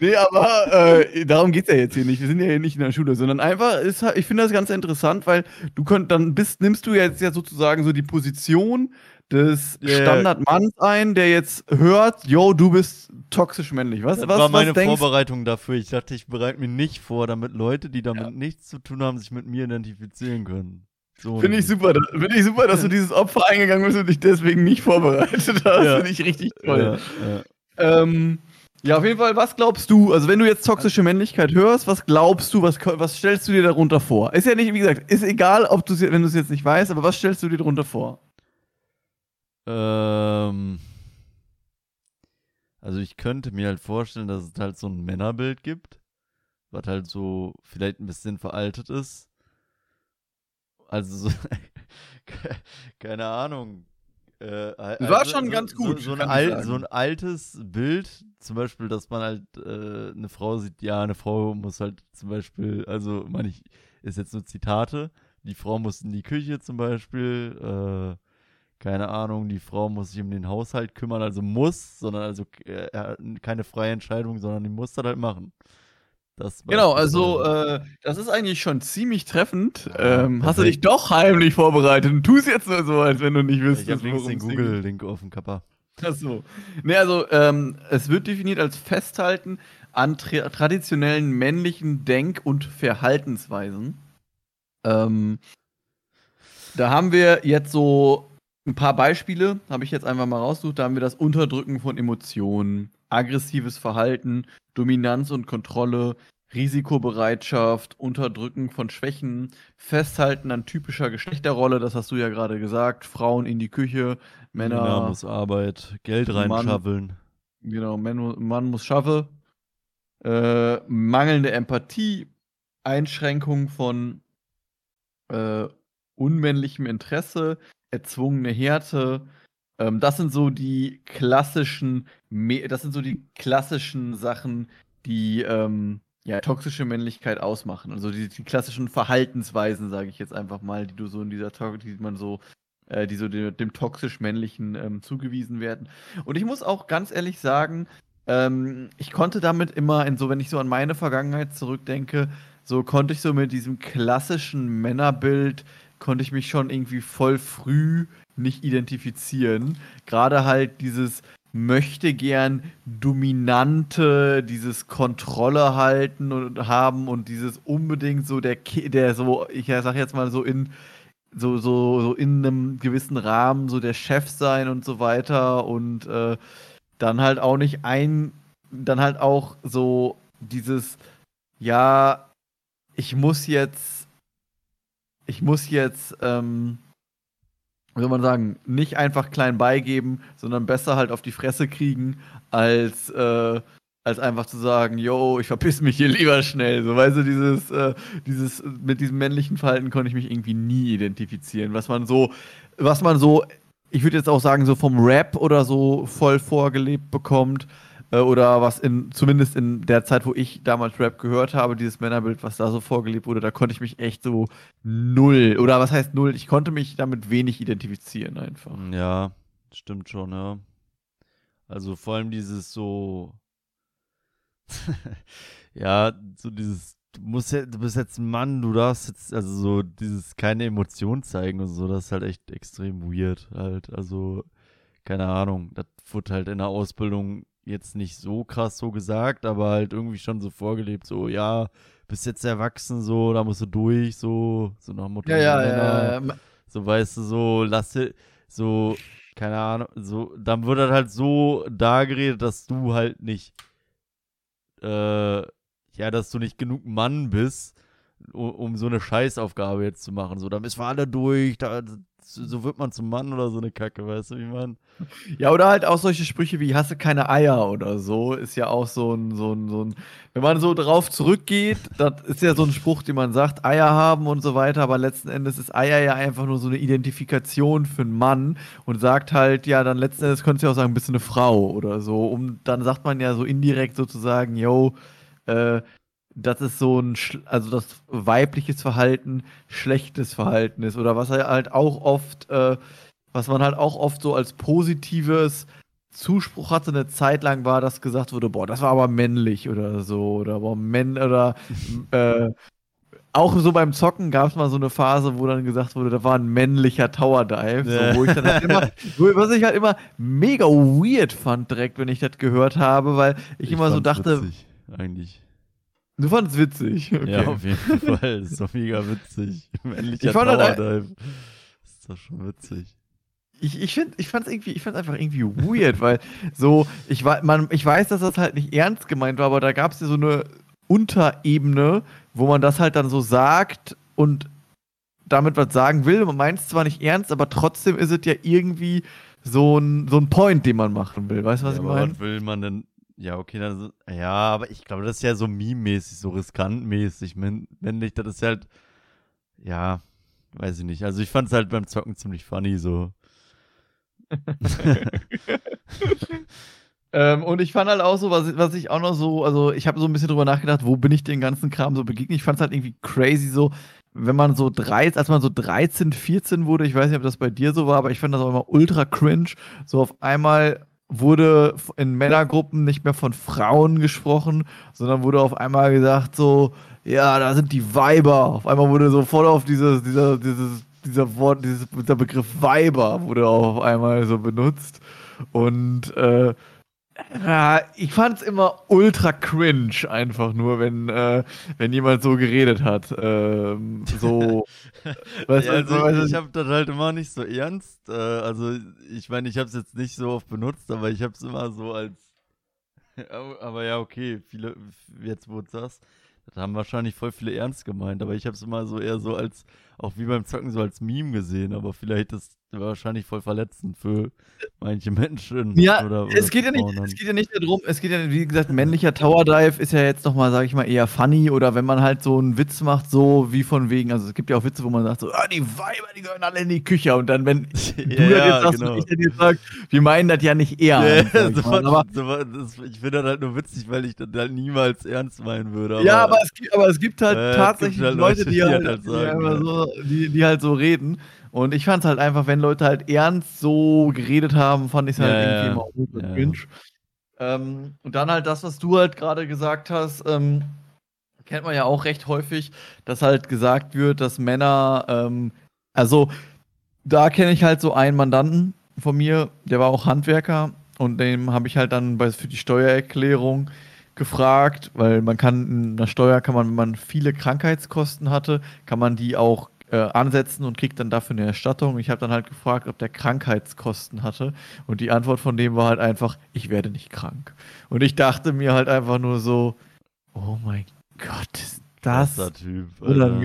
Nee, aber äh, darum geht's ja jetzt hier nicht. Wir sind ja hier nicht in der Schule, sondern einfach ist, ich finde das ganz interessant, weil du könnt, dann bist, nimmst du jetzt ja sozusagen so die Position des Yeah. Standardmanns ein, der jetzt hört, yo, du bist toxisch männlich. Was, Das was, war meine was Vorbereitung dafür. Ich dachte, ich bereite mich nicht vor, damit Leute, die damit Ja. nichts zu tun haben, sich mit mir identifizieren können. So Finde ich super, finde ich super, dass du dieses Opfer eingegangen bist und dich deswegen nicht vorbereitet hast. Ja. Finde ich richtig toll. Ja, ja. Ähm, ja, auf jeden Fall, was glaubst du? Also, wenn du jetzt toxische Männlichkeit hörst, was glaubst du, was, was stellst du dir darunter vor? Ist ja nicht, wie gesagt, ist egal, ob du wenn du es jetzt nicht weißt, aber was stellst du dir darunter vor? Ähm, also ich könnte mir halt vorstellen, dass es halt so ein Männerbild gibt, was halt so vielleicht ein bisschen veraltet ist. Also so, keine Ahnung. Äh, war schon so, ganz gut, So, so, ein al so ein altes Bild, zum Beispiel, dass man halt äh, eine Frau sieht, ja, eine Frau muss halt zum Beispiel, also, meine ich, ist jetzt nur Zitate, die Frau muss in die Küche zum Beispiel, äh, keine Ahnung, die Frau muss sich um den Haushalt kümmern, also muss, sondern also äh, keine freie Entscheidung, sondern die muss das halt machen. Genau, also, äh, das ist eigentlich schon ziemlich treffend. Ähm, hast du dich doch heimlich vorbereitet und tust jetzt nur so, als wenn du nicht ich wüsstest, habe links den Google-Link auf dem Kappa. Ach so. Nee, also ähm, es wird definiert als Festhalten an tra traditionellen männlichen Denk- und Verhaltensweisen. Ähm, da haben wir jetzt so ein paar Beispiele, habe ich jetzt einfach mal rausgesucht. Da haben wir das Unterdrücken von Emotionen, aggressives Verhalten, Dominanz und Kontrolle, Risikobereitschaft, Unterdrücken von Schwächen, Festhalten an typischer Geschlechterrolle, das hast du ja gerade gesagt, Frauen in die Küche, Männer Männer muss Arbeit, Geld reinschaffeln. Genau, Mann, Mann muss schaffen. Äh, mangelnde Empathie, Einschränkung von äh, unmännlichem Interesse, erzwungene Härte. Ähm, das sind so die klassischen, das sind so die klassischen Sachen, die ähm, ja, toxische Männlichkeit ausmachen. Also die, die klassischen Verhaltensweisen, sage ich jetzt einfach mal, die du so in dieser To- die man so, äh, die so dem, dem toxisch männlichen ähm, zugewiesen werden. Und ich muss auch ganz ehrlich sagen, ähm, ich konnte damit immer, in so, wenn ich so an meine Vergangenheit zurückdenke, so konnte ich so mit diesem klassischen Männerbild, konnte ich mich schon irgendwie voll früh nicht identifizieren. Gerade halt dieses möchte gern dominante, dieses Kontrolle halten und haben und dieses unbedingt so der, der so, ich sag jetzt mal so in so, so, so in einem gewissen Rahmen so der Chef sein und so weiter und äh, dann halt auch nicht ein, dann halt auch so dieses, ja, ich muss jetzt, ich muss jetzt, ähm, wie soll man sagen, nicht einfach klein beigeben, sondern besser halt auf die Fresse kriegen, als, äh, als einfach zu sagen, yo, ich verpiss mich hier lieber schnell. So, weißt du, dieses, äh, dieses, mit diesem männlichen Verhalten konnte ich mich irgendwie nie identifizieren. Was man so, was man so, ich würde jetzt auch sagen, so vom Rap oder so voll vorgelebt bekommt. Äh, oder was in, zumindest in der Zeit, wo ich damals Rap gehört habe, dieses Männerbild, was da so vorgelebt wurde, da konnte ich mich echt so null, oder was heißt null? Ich konnte mich damit wenig identifizieren einfach. Ja, stimmt schon, ja. Also vor allem dieses so, ja, so dieses, du musst ja, du bist jetzt ein Mann, du darfst jetzt, also so dieses keine Emotion zeigen und so, das ist halt echt extrem weird halt. Also, keine Ahnung, das wurde halt in der Ausbildung jetzt nicht so krass so gesagt, aber halt irgendwie schon so vorgelebt, so, ja, bist jetzt erwachsen, so, da musst du durch, so, so nach dem Motto, Männer, ja. so, weißt du, so, lass dir, so, keine Ahnung, so, dann wird das halt so dargeredet, dass du halt nicht, äh, ja, dass du nicht genug Mann bist, um so eine Scheißaufgabe jetzt zu machen. So, da müssen wir alle durch, da, so wird man zum Mann oder so eine Kacke, weißt du, wie man. Ja, oder halt auch solche Sprüche wie hasse keine Eier oder so, ist ja auch so ein, so ein, so ein, wenn man so drauf zurückgeht, das ist ja so ein Spruch, den man sagt, Eier haben und so weiter, aber letzten Endes ist Eier ja einfach nur so eine Identifikation für einen Mann und sagt halt, ja, dann letzten Endes könntest du ja auch sagen, bist du eine Frau oder so, um, dann sagt man ja so indirekt sozusagen, yo, äh, dass es so ein, also das weibliches Verhalten schlechtes Verhalten ist oder was halt auch oft, äh, was man halt auch oft so als positives Zuspruch hatte. Eine Zeit lang war, dass gesagt wurde, boah, das war aber männlich oder so oder boah, Männ oder äh, auch so beim Zocken gab es mal so eine Phase, wo dann gesagt wurde, da war ein männlicher Tower Dive, so, wo ich dann halt immer, was ich halt immer mega weird fand direkt, wenn ich das gehört habe, weil ich, ich immer so dachte, eigentlich Du fandest witzig. Okay. Ja, auf jeden Fall. Das ist doch mega witzig. Männlicher ich fand halt. Das ist doch schon witzig. Ich, ich, find, ich fand es irgendwie, ich fand's einfach irgendwie weird, weil so, ich, man, ich weiß, dass das halt nicht ernst gemeint war, aber da gab es ja so eine Unterebene, wo man das halt dann so sagt und damit was sagen will. Man meint es zwar nicht ernst, aber trotzdem ist es ja irgendwie so ein, so ein Point, den man machen will. Weißt du, was ja, ich meine? Was will man denn ja, okay, dann. Ja, aber ich glaube, das ist ja so meme-mäßig, so riskant-mäßig. Männlich, das ist halt. Ja, weiß ich nicht. Also, ich fand es halt beim Zocken ziemlich funny, so. ähm, und ich fand halt auch so, was, was ich auch noch so, also ich habe so ein bisschen drüber nachgedacht, wo bin ich den ganzen Kram so begegnet. Ich fand es halt irgendwie crazy so, wenn man so 13, als man so 13, 14 wurde, ich weiß nicht, ob das bei dir so war, aber ich fand das auch immer ultra cringe, so auf einmal wurde in Männergruppen nicht mehr von Frauen gesprochen, sondern wurde auf einmal gesagt so, ja, da sind die Weiber. Auf einmal wurde so voll auf dieses, dieser, dieses, dieser Wort, dieses, dieser Begriff Weiber wurde auf einmal so benutzt. Und äh, ja, ich fand's immer ultra cringe, einfach nur, wenn, äh, wenn jemand so geredet hat. Ähm, so. weißt, ja, also, also, ich habe das halt immer nicht so ernst. Äh, also, ich meine, ich habe es jetzt nicht so oft benutzt, aber ich habe es immer so als. aber ja, okay, viele, jetzt wo du sagst, das haben wahrscheinlich voll viele ernst gemeint, aber ich habe es immer so eher so als, auch wie beim Zocken, so als Meme gesehen, aber vielleicht ist wahrscheinlich voll verletzend für manche Menschen. Ja, oder, oder es, geht ja nicht, es geht ja nicht darum, es geht ja, wie gesagt, männlicher Tower Dive ist ja jetzt nochmal, sag ich mal, eher funny oder wenn man halt so einen Witz macht, so wie von wegen, also es gibt ja auch Witze, wo man sagt so, ah, die Weiber, die gehören alle in die Küche und dann, wenn ja, du ja, jetzt sagst genau. und ich dann jetzt sag, wir meinen das ja nicht eher. Ja, so aber, so, das, ich finde das halt nur witzig, weil ich das halt niemals ernst meinen würde. Aber, ja, aber es gibt, aber es gibt halt äh, tatsächlich gibt halt Leute, die, halt, halt sagen, die, so, die, die halt so reden. Und ich fand es halt einfach, wenn Leute halt ernst so geredet haben, fand ich es halt ja, irgendwie immer ja. cringe. Ähm, und dann halt das, was du halt gerade gesagt hast, ähm, kennt man ja auch recht häufig, dass halt gesagt wird, dass Männer, ähm, also da kenne ich halt so einen Mandanten von mir, der war auch Handwerker und dem habe ich halt dann bei, für die Steuererklärung gefragt, weil man kann in der Steuer kann man, wenn man viele Krankheitskosten hatte, kann man die auch äh, ansetzen und kriegt dann dafür eine Erstattung. Ich habe dann halt gefragt, ob der Krankheitskosten hatte. Und die Antwort von dem war halt einfach, ich werde nicht krank. Und ich dachte mir halt einfach nur so, oh mein Gott, ist das typ,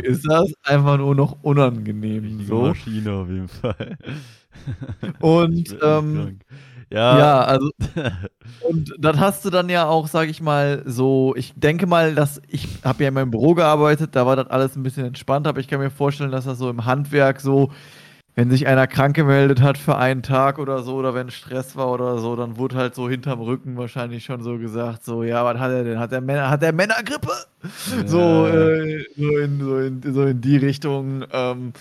ist das einfach nur noch unangenehm. So. Maschine auf jeden Fall. Und ähm, ja. Ja, also. und das hast du dann ja auch, sag ich mal, so. Ich denke mal, dass ich habe ja in meinem Büro gearbeitet, da war das alles ein bisschen entspannter, aber ich kann mir vorstellen, dass das so im Handwerk so, wenn sich einer krank gemeldet hat für einen Tag oder so, oder wenn Stress war oder so, dann wurde halt so hinterm Rücken wahrscheinlich schon so gesagt, so, ja, was hat er denn? Hat er, Männer, hat er Männergrippe? Ja. So, äh, so, in, so, in, so in die Richtung. Ähm,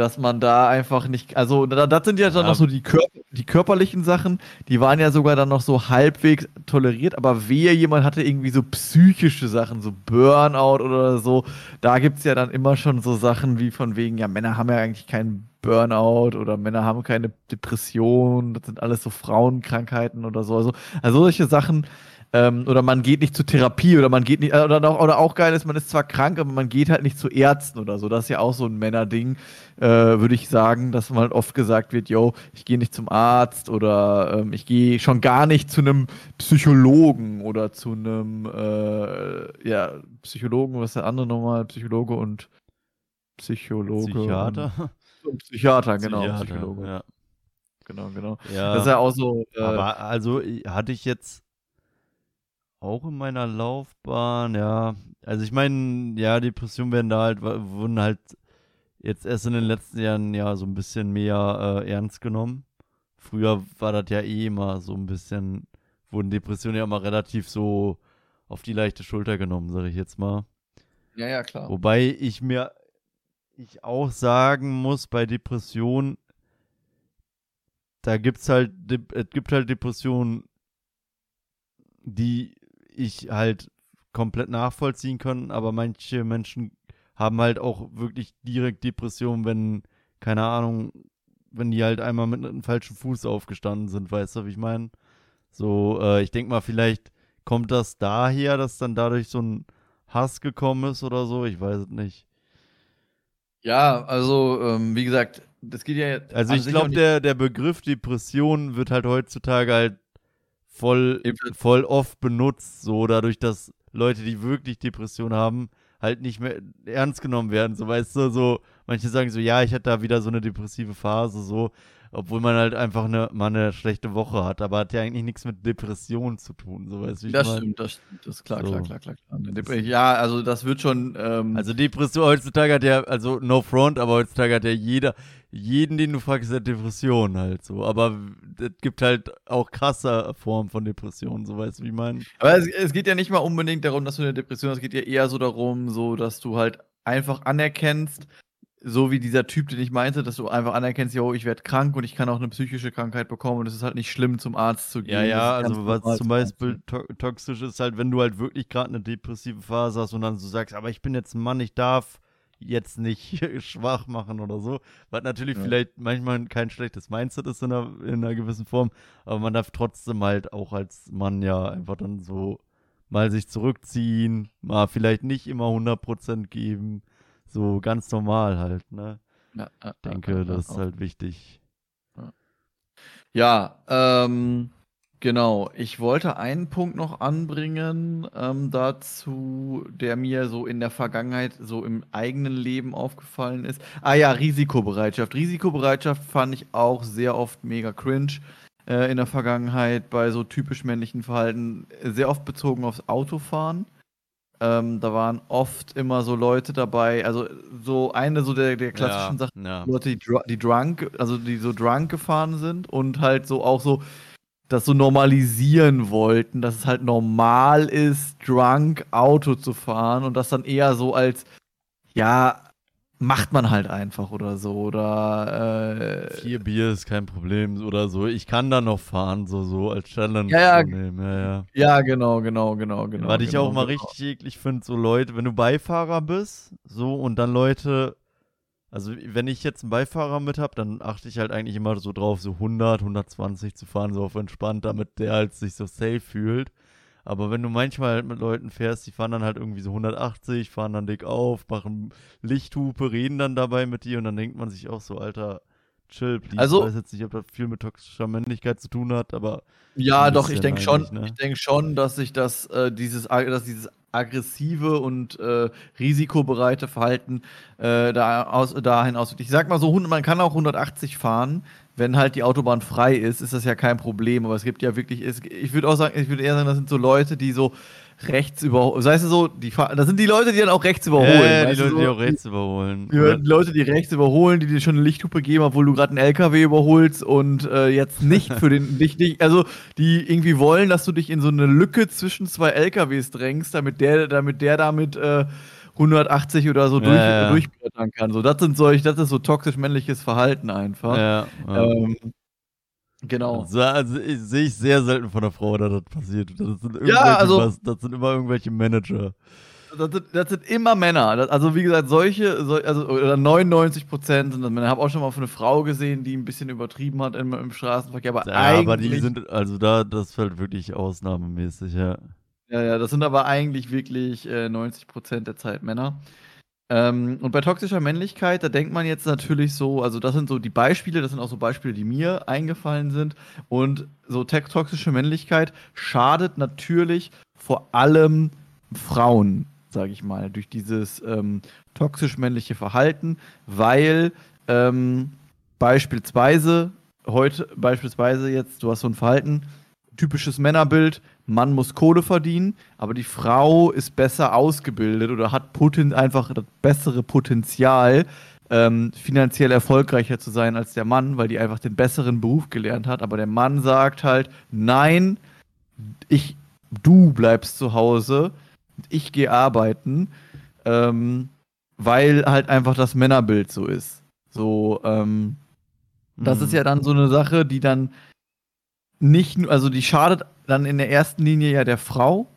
dass man da einfach nicht, also das sind ja dann ja. noch so die, Kör die körperlichen Sachen, die waren ja sogar dann noch so halbwegs toleriert, aber wehe, jemand hatte irgendwie so psychische Sachen, so Burnout oder so, da gibt es ja dann immer schon so Sachen wie von wegen, ja, Männer haben ja eigentlich keinen Burnout oder Männer haben keine Depression, das sind alles so Frauenkrankheiten oder so. Also, also solche Sachen, ähm, oder man geht nicht zur Therapie oder man geht nicht, äh, oder, auch, oder auch geil ist, man ist zwar krank, aber man geht halt nicht zu Ärzten oder so. Das ist ja auch so ein Männerding, äh, würde ich sagen, dass man halt oft gesagt wird, yo, ich gehe nicht zum Arzt oder ähm, ich gehe schon gar nicht zu einem Psychologen oder zu einem, äh, ja, Psychologen, was ist der andere nochmal? Psychologe und Psychologe. Psychiater? Und Psychiater, genau. Psychiater, Psychologe. Ja. Genau, genau. Ja, das ist ja auch so. Äh, aber also hatte ich jetzt auch in meiner Laufbahn, ja. Also ich meine, ja, Depressionen werden da halt, wurden halt jetzt erst in den letzten Jahren ja so ein bisschen mehr äh, ernst genommen. Früher war das ja eh immer so ein bisschen, wurden Depressionen ja immer relativ so auf die leichte Schulter genommen, sage ich jetzt mal. Ja, ja, klar. Wobei ich mir, ich auch sagen muss, bei Depressionen, da gibt's halt, es gibt halt Depressionen, die ich halt komplett nachvollziehen können, aber manche Menschen haben halt auch wirklich direkt Depressionen, wenn, keine Ahnung, wenn die halt einmal mit einem falschen Fuß aufgestanden sind, weißt du, wie ich meine? So, äh, ich denke mal, vielleicht kommt das daher, dass dann dadurch so ein Hass gekommen ist oder so, ich weiß es nicht. Ja, also, ähm, wie gesagt, das geht ja jetzt. Also, ich glaube, der, der Begriff Depression wird halt heutzutage halt voll, voll oft benutzt, so dadurch, dass Leute, die wirklich Depressionen haben, halt nicht mehr ernst genommen werden. So, weißt du, so, manche sagen so, ja, ich hatte da wieder so eine depressive Phase, so, obwohl man halt einfach eine, mal eine schlechte Woche hat, aber hat ja eigentlich nichts mit Depressionen zu tun, so weißt du, Das ich stimmt, das stimmt, das ist klar, so. klar, klar, klar, klar. Ja, also das wird schon. Ähm also Depression heutzutage hat ja, also no front, aber heutzutage hat ja jeder, jeden, den du fragst, hat Depressionen halt so. Aber es gibt halt auch krasse Formen von Depressionen, so weißt du, wie ich meine. Aber es, es geht ja nicht mal unbedingt darum, dass du eine Depression hast, es geht ja eher so darum, so, dass du halt einfach anerkennst, so wie dieser Typ, den ich meinte, dass du einfach anerkennst, yo, ich werde krank und ich kann auch eine psychische Krankheit bekommen und es ist halt nicht schlimm, zum Arzt zu gehen. Ja, ja, also was zum Beispiel to toxisch ist halt, wenn du halt wirklich gerade eine depressive Phase hast und dann so sagst, aber ich bin jetzt ein Mann, ich darf jetzt nicht schwach machen oder so, was natürlich ja. vielleicht manchmal kein schlechtes Mindset ist in einer, in einer gewissen Form, aber man darf trotzdem halt auch als Mann ja einfach dann so mal sich zurückziehen, mal vielleicht nicht immer 100% geben, so ganz normal halt, ne? Ja, ja, denke, ja, das ist halt wichtig. Ja, ähm, genau. Ich wollte einen Punkt noch anbringen ähm, dazu, der mir so in der Vergangenheit, so im eigenen Leben aufgefallen ist. Ah ja, Risikobereitschaft. Risikobereitschaft fand ich auch sehr oft mega cringe äh, in der Vergangenheit bei so typisch männlichen Verhalten. Sehr oft bezogen aufs Autofahren. Ähm, da waren oft immer so Leute dabei, also so eine so der, der klassischen ja, Sachen, ja. Leute, die, die drunk, also die so drunk gefahren sind und halt so auch so das so normalisieren wollten, dass es halt normal ist, drunk Auto zu fahren und das dann eher so als ja, macht man halt einfach oder so. Oder äh, vier Bier ist kein Problem oder so. Ich kann da noch fahren, so, so als Challenge ja, ja, nehmen. Ja, ja. ja, genau, genau, genau, genau. Was genau, ich auch mal genau. richtig eklig finde, so Leute, wenn du Beifahrer bist, so und dann Leute, also wenn ich jetzt einen Beifahrer mit habe, dann achte ich halt eigentlich immer so drauf, so 100, 120 zu fahren, so auf entspannt, damit der halt sich so safe fühlt. Aber wenn du manchmal halt mit Leuten fährst, die fahren dann halt irgendwie so 180, fahren dann dick auf, machen Lichthupe, reden dann dabei mit dir und dann denkt man sich auch so, Alter, chill, please. Also, ich weiß jetzt nicht, ob das viel mit toxischer Männlichkeit zu tun hat, aber. Ja, doch, ich denke schon, ne? ich denke schon, dass sich das, äh, dieses, dass dieses aggressive und äh, risikobereite Verhalten äh, da aus, dahin auswirkt. Ich sag mal so, man kann auch 180 fahren, wenn halt die Autobahn frei ist, ist das ja kein Problem. Aber es gibt ja wirklich, ich würde auch sagen, ich würde eher sagen, das sind so Leute, die so rechts überholen. Weißt du so, die, das sind die Leute, die dann auch rechts überholen. Ja, die Leute, so? die auch rechts überholen. Die, die, Leute, die rechts überholen, die dir schon eine Lichthupe geben, obwohl du gerade einen LKW überholst und äh, jetzt nicht für den, dich nicht, also die irgendwie wollen, dass du dich in so eine Lücke zwischen zwei LKWs drängst, damit der, damit der damit äh, 180 oder so durch, ja, ja. durchbrettern kann. So, das sind solch, das ist so toxisch männliches Verhalten einfach. Ja. Ähm, genau. Also, also sehe ich sehr selten von der Frau, dass das passiert. Das sind, ja, also, das sind immer irgendwelche Manager. das, sind, das sind immer Männer. Das, also wie gesagt, solche, so, also oder 99 Prozent sind das Männer. Ich habe auch schon mal von einer Frau gesehen, die ein bisschen übertrieben hat im, im Straßenverkehr. Aber, Ja, eigentlich, aber die sind, also da, das fällt wirklich ausnahmemäßig, ja. Ja, ja, das sind aber eigentlich wirklich äh, 90 Prozent der Zeit Männer. Ähm, und bei toxischer Männlichkeit, da denkt man jetzt natürlich so, also das sind so die Beispiele, das sind auch so Beispiele, die mir eingefallen sind. Und so toxische Männlichkeit schadet natürlich vor allem Frauen, sage ich mal, durch dieses ähm, toxisch-männliche Verhalten, weil ähm, beispielsweise heute, beispielsweise jetzt, du hast so ein Verhalten, typisches Männerbild, Mann muss Kohle verdienen, aber die Frau ist besser ausgebildet oder hat poten einfach das bessere Potenzial, ähm, finanziell erfolgreicher zu sein als der Mann, weil die einfach den besseren Beruf gelernt hat. Aber der Mann sagt halt, nein, ich, du bleibst zu Hause, ich gehe arbeiten, ähm, weil halt einfach das Männerbild so ist. So, ähm, das Mhm. ist ja dann so eine Sache, die dann nicht nur, also die schadet dann in der ersten Linie ja der Frau,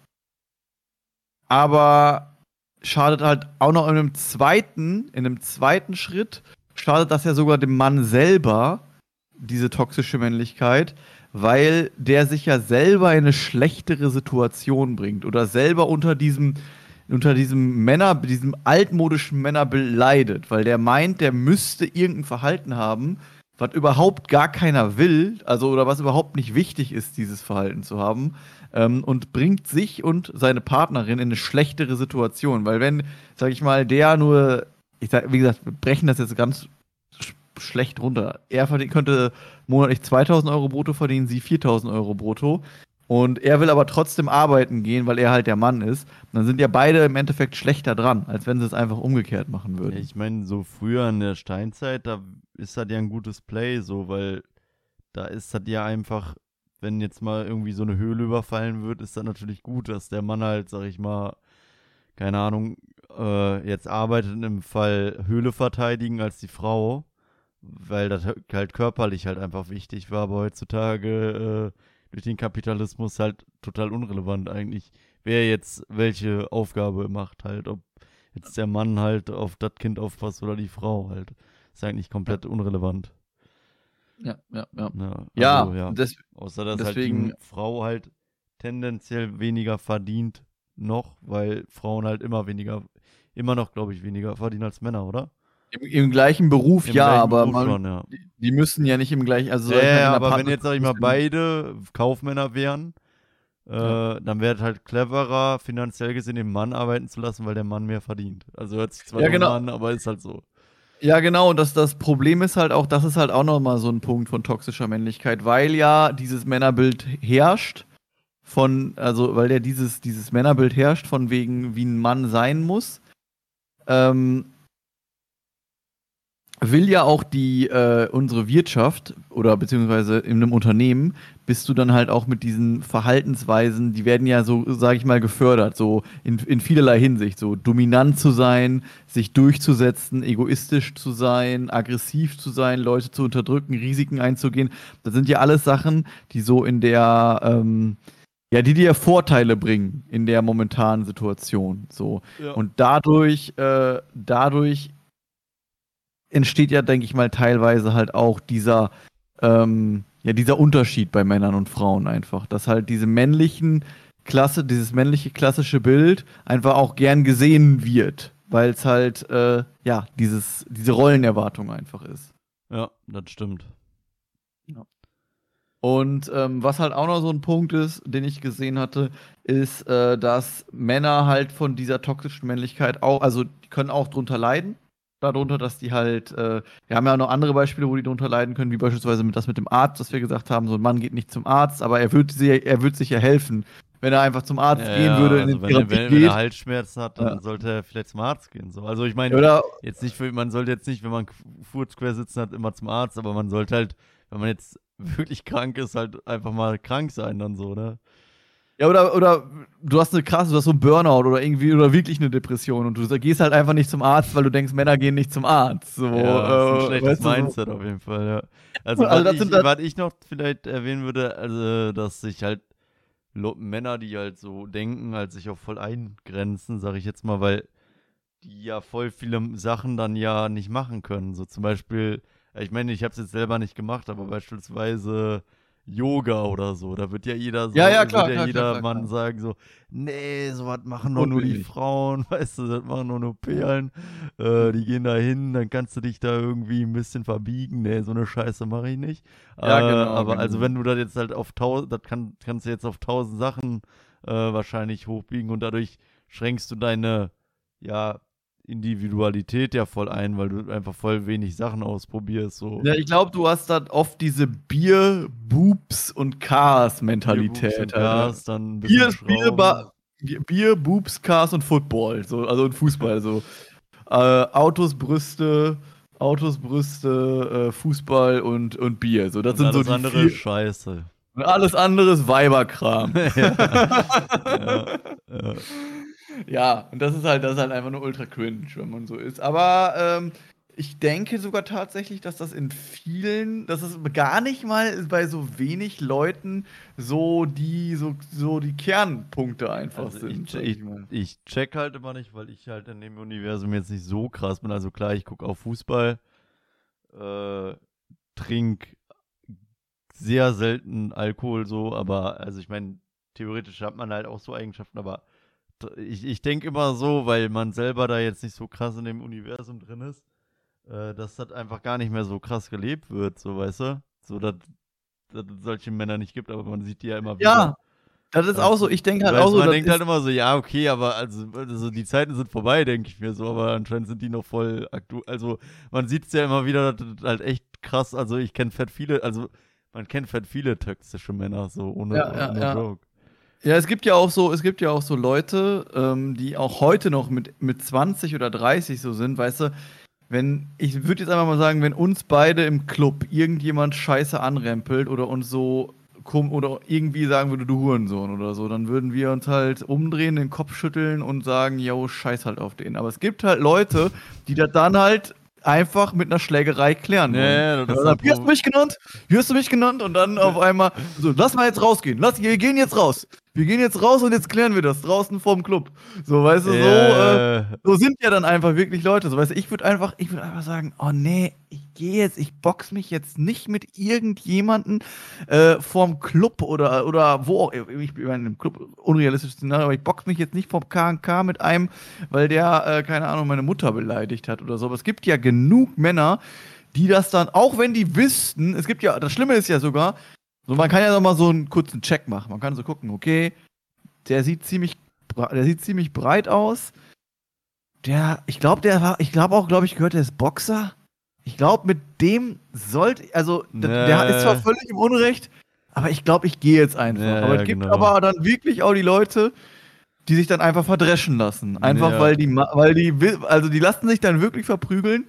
aber schadet halt auch noch in einem zweiten, in einem zweiten Schritt, schadet das ja sogar dem Mann selber, diese toxische Männlichkeit, weil der sich ja selber in eine schlechtere Situation bringt oder selber unter diesem unter diesem Männer, diesem altmodischen Männerbild leidet, weil der meint, der müsste irgendein Verhalten haben, was überhaupt gar keiner will, also oder was überhaupt nicht wichtig ist, dieses Verhalten zu haben, ähm, und bringt sich und seine Partnerin in eine schlechtere Situation, weil wenn, sag ich mal, der nur, ich sag, wie gesagt, wir brechen das jetzt ganz sch schlecht runter. Er könnte monatlich 2000 Euro brutto verdienen, sie 4000 Euro brutto. Und er will aber trotzdem arbeiten gehen, weil er halt der Mann ist. Und dann sind ja beide im Endeffekt schlechter dran, als wenn sie es einfach umgekehrt machen würden. Ja, ich meine, so früher in der Steinzeit, da ist das ja ein gutes Play, so, weil da ist das ja einfach, wenn jetzt mal irgendwie so eine Höhle überfallen wird, ist das natürlich gut, dass der Mann halt, sag ich mal, keine Ahnung, äh, jetzt arbeitet im Fall Höhle verteidigen als die Frau, weil das halt körperlich halt einfach wichtig war, aber heutzutage äh, durch den Kapitalismus halt total unrelevant eigentlich, wer jetzt welche Aufgabe macht halt, ob jetzt der Mann halt auf das Kind aufpasst oder die Frau halt. Ist eigentlich komplett unrelevant. Ja, ja, ja. Ja, Ja, also, ja. des, Außer dass deswegen- halt die Frau halt tendenziell weniger verdient noch, weil Frauen halt immer weniger, immer noch, glaube ich, weniger verdienen als Männer, oder? Im, im gleichen Beruf, Im ja, gleichen aber Beruf man, schon, ja. die, die müssen ja nicht im gleichen, also Ja, ja, aber wenn jetzt, sag ich mal, beide Kaufmänner wären, äh, Ja. dann wäre es halt cleverer, finanziell gesehen, den Mann arbeiten zu lassen, weil der Mann mehr verdient. Also hört sich zwar Ja, genau. an, aber ist halt so. Ja, genau, und das, das Problem ist halt auch, das ist halt auch nochmal so ein Punkt von toxischer Männlichkeit, weil ja dieses Männerbild herrscht, von, also weil ja dieses, dieses Männerbild herrscht, von wegen, wie ein Mann sein muss, ähm, will ja auch die, äh, unsere Wirtschaft oder beziehungsweise in einem Unternehmen bist du dann halt auch mit diesen Verhaltensweisen, die werden ja so, sage ich mal, gefördert, so in, in vielerlei Hinsicht, so dominant zu sein, sich durchzusetzen, egoistisch zu sein, aggressiv zu sein, Leute zu unterdrücken, Risiken einzugehen. Das sind ja alles Sachen, die so in der, ähm, ja, die dir Vorteile bringen in der momentanen Situation. So. Ja. Und dadurch, äh, dadurch entsteht ja, denke ich mal, teilweise halt auch dieser, ähm, ja, dieser Unterschied bei Männern und Frauen einfach. Dass halt diese männlichen Klasse, dieses männliche klassische Bild einfach auch gern gesehen wird. Weil es halt, äh, ja, dieses, diese Rollenerwartung einfach ist. ja, das stimmt. Und ähm, was halt auch noch so ein Punkt ist, den ich gesehen hatte, ist, äh, dass Männer halt von dieser toxischen Männlichkeit auch, also die können auch drunter leiden. Darunter, dass die halt, äh, wir haben ja auch noch andere Beispiele, wo die drunter leiden können, wie beispielsweise mit das mit dem Arzt, dass wir gesagt haben, so ein Mann geht nicht zum Arzt, aber er wird, sie, er wird sich ja helfen, wenn er einfach zum Arzt Ja, gehen würde, also in den wenn, er, wenn, wenn er Halsschmerzen hat, dann Ja. sollte er vielleicht zum Arzt gehen. So. Also ich meine, Oder jetzt nicht für, man sollte jetzt nicht, wenn man quer sitzen hat, immer zum Arzt, aber man sollte halt, wenn man jetzt wirklich krank ist, halt einfach mal krank sein dann so, ne? Ja, oder, oder du hast eine krasse, du hast so einen Burnout oder irgendwie oder wirklich eine Depression und du gehst halt einfach nicht zum Arzt, weil du denkst, Männer gehen nicht zum Arzt. So, ja, das ist ein äh, schlechtes weißt du, so. Mindset auf jeden Fall, ja. Also, Also was, ich, was ich noch vielleicht erwähnen würde, also, dass sich halt Männer, die halt so denken, halt sich auch voll eingrenzen, sag ich jetzt mal, weil die ja voll viele Sachen dann ja nicht machen können. So zum Beispiel, ich meine, ich habe es jetzt selber nicht gemacht, aber beispielsweise Yoga oder so. Da wird ja jeder so, Ja, ja, klar, wird ja klar, jeder klar, Mann sagen so, nee, sowas machen doch nur die. Frauen, weißt du, das machen doch nur Perlen. Äh, die gehen da hin, dann kannst du dich da irgendwie ein bisschen verbiegen. Nee, so eine Scheiße mache ich nicht. Ja, äh, genau, aber also genau. wenn du das jetzt halt auf tausend, das kann, kannst du jetzt auf tausend Sachen äh, wahrscheinlich hochbiegen und dadurch schränkst du deine, ja, Individualität ja voll ein, weil du einfach voll wenig Sachen ausprobierst. So. Ja, ich glaube, du hast dann oft diese Bier, Boobs und Cars Mentalität. Bierbuchs und Alter. Gas, dann ein Bier, Bier. Ba- Bier, Boobs, Cars und Football. So, also und Fußball. So. Äh, Autos, Brüste, Autos, Brüste, äh, Fußball und, und Bier. So, das Und sind so alles die andere vier, Scheiße. und alles andere ist Weiberkram. ja. ja. Ja. Ja, und das ist halt, das ist halt einfach nur ultra cringe, wenn man so ist. Aber ähm, ich denke sogar tatsächlich, dass das in vielen, dass es gar nicht mal bei so wenig Leuten so die, so, so die Kernpunkte einfach Also sind. ich, ich, ich check halt immer nicht, weil ich halt in dem Universum jetzt nicht so krass bin. Also klar, ich gucke auf Fußball, äh, trink sehr selten Alkohol so, aber also ich meine, theoretisch hat man halt auch so Eigenschaften, aber ich, ich denke immer so, weil man selber da jetzt nicht so krass in dem Universum drin ist, äh, dass das einfach gar nicht mehr so krass gelebt wird, so weißt du? So, dass es solche Männer nicht gibt, aber man sieht die ja immer wieder. Ja, das ist auch so. Ich denke halt Weißt, auch so. man denkt halt immer so, ja, okay, aber also, also die Zeiten sind vorbei, denke ich mir so, aber anscheinend sind die noch voll aktuell. Also man sieht es ja immer wieder, das ist halt echt krass. Also ich kenne fett viele, also man kennt fett viele toxische Männer, so ohne, Ja, ja, ohne ja. Joke. Ja, es gibt ja auch so, es gibt ja auch so Leute, ähm, die auch heute noch mit, mit 20 oder 30 so sind, weißt du, wenn, ich würde jetzt einfach mal sagen, wenn uns beide im Club irgendjemand scheiße anrempelt oder uns so kom oder irgendwie sagen würde, du Hurensohn oder so, dann würden wir uns halt umdrehen, den Kopf schütteln und sagen, yo, scheiß halt auf den. Aber es gibt halt Leute, die das dann halt einfach mit einer Schlägerei klären Ja, ja, das halt wie hast du Pro- mich genannt? Wie hast du mich genannt? Und dann auf einmal, so, lass mal jetzt rausgehen. Lass, wir gehen jetzt raus. Wir gehen jetzt raus und jetzt klären wir das draußen vorm Club. So, weißt du, so, äh, Äh, so sind ja dann einfach wirklich Leute. So, weißt du, ich würde einfach, ich würde einfach sagen, oh nee, ich gehe jetzt, ich box mich jetzt nicht mit irgendjemanden äh, vorm Club oder, oder wo auch, ich bin im Club unrealistisches Szenario, aber ich box mich jetzt nicht vom KNK mit einem, weil der, äh, keine Ahnung, meine Mutter beleidigt hat oder so. Aber es gibt ja genug Männer, die das dann, auch wenn die wüssten, es gibt ja, das Schlimme ist ja sogar, so man kann ja noch mal so einen kurzen Check machen. Man kann so gucken, okay, der sieht ziemlich, der sieht ziemlich breit aus. Der, ich glaube, der war, ich glaube auch, glaube ich, gehört, der ist Boxer. Ich glaube, mit dem sollte, also d- der Nee. ist zwar völlig im Unrecht, aber ich glaube, ich gehe jetzt einfach. Ja, aber ja, es gibt genau. aber dann wirklich auch die Leute, die sich dann einfach verdreschen lassen. Einfach Ja. weil die, weil die, also die lassen sich dann wirklich verprügeln,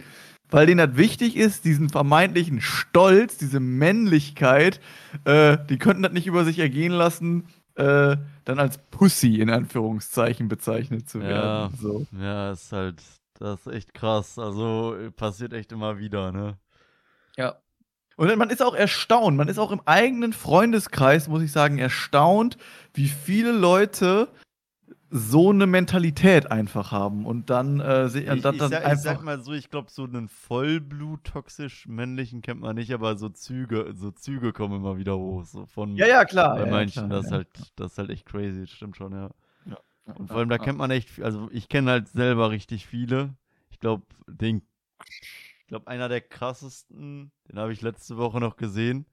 weil denen das wichtig ist, diesen vermeintlichen Stolz, diese Männlichkeit, äh, die könnten das nicht über sich ergehen lassen, äh, dann als Pussy in Anführungszeichen bezeichnet zu Ja. werden. So. ja, ist halt, das ist echt krass. Also passiert echt immer wieder, ne? Ja. Und man ist auch erstaunt, man ist auch im eigenen Freundeskreis, muss ich sagen, erstaunt, wie viele Leute so eine Mentalität einfach haben und dann, äh, se- und Ich, das ich, dann sag, ich einfach. sag mal so, ich glaube, so einen Vollblut-toxisch männlichen kennt man nicht, aber so Züge, so Züge kommen immer wieder hoch. So von ja, ja, klar. bei ja, manchen, klar, das, ist ja. halt, das ist halt echt crazy, das stimmt schon, ja. Ja, Und vor allem, da kennt man echt, also ich kenne halt selber richtig viele. Ich glaube, den, ich glaube, einer der krassesten, den habe ich letzte Woche noch gesehen.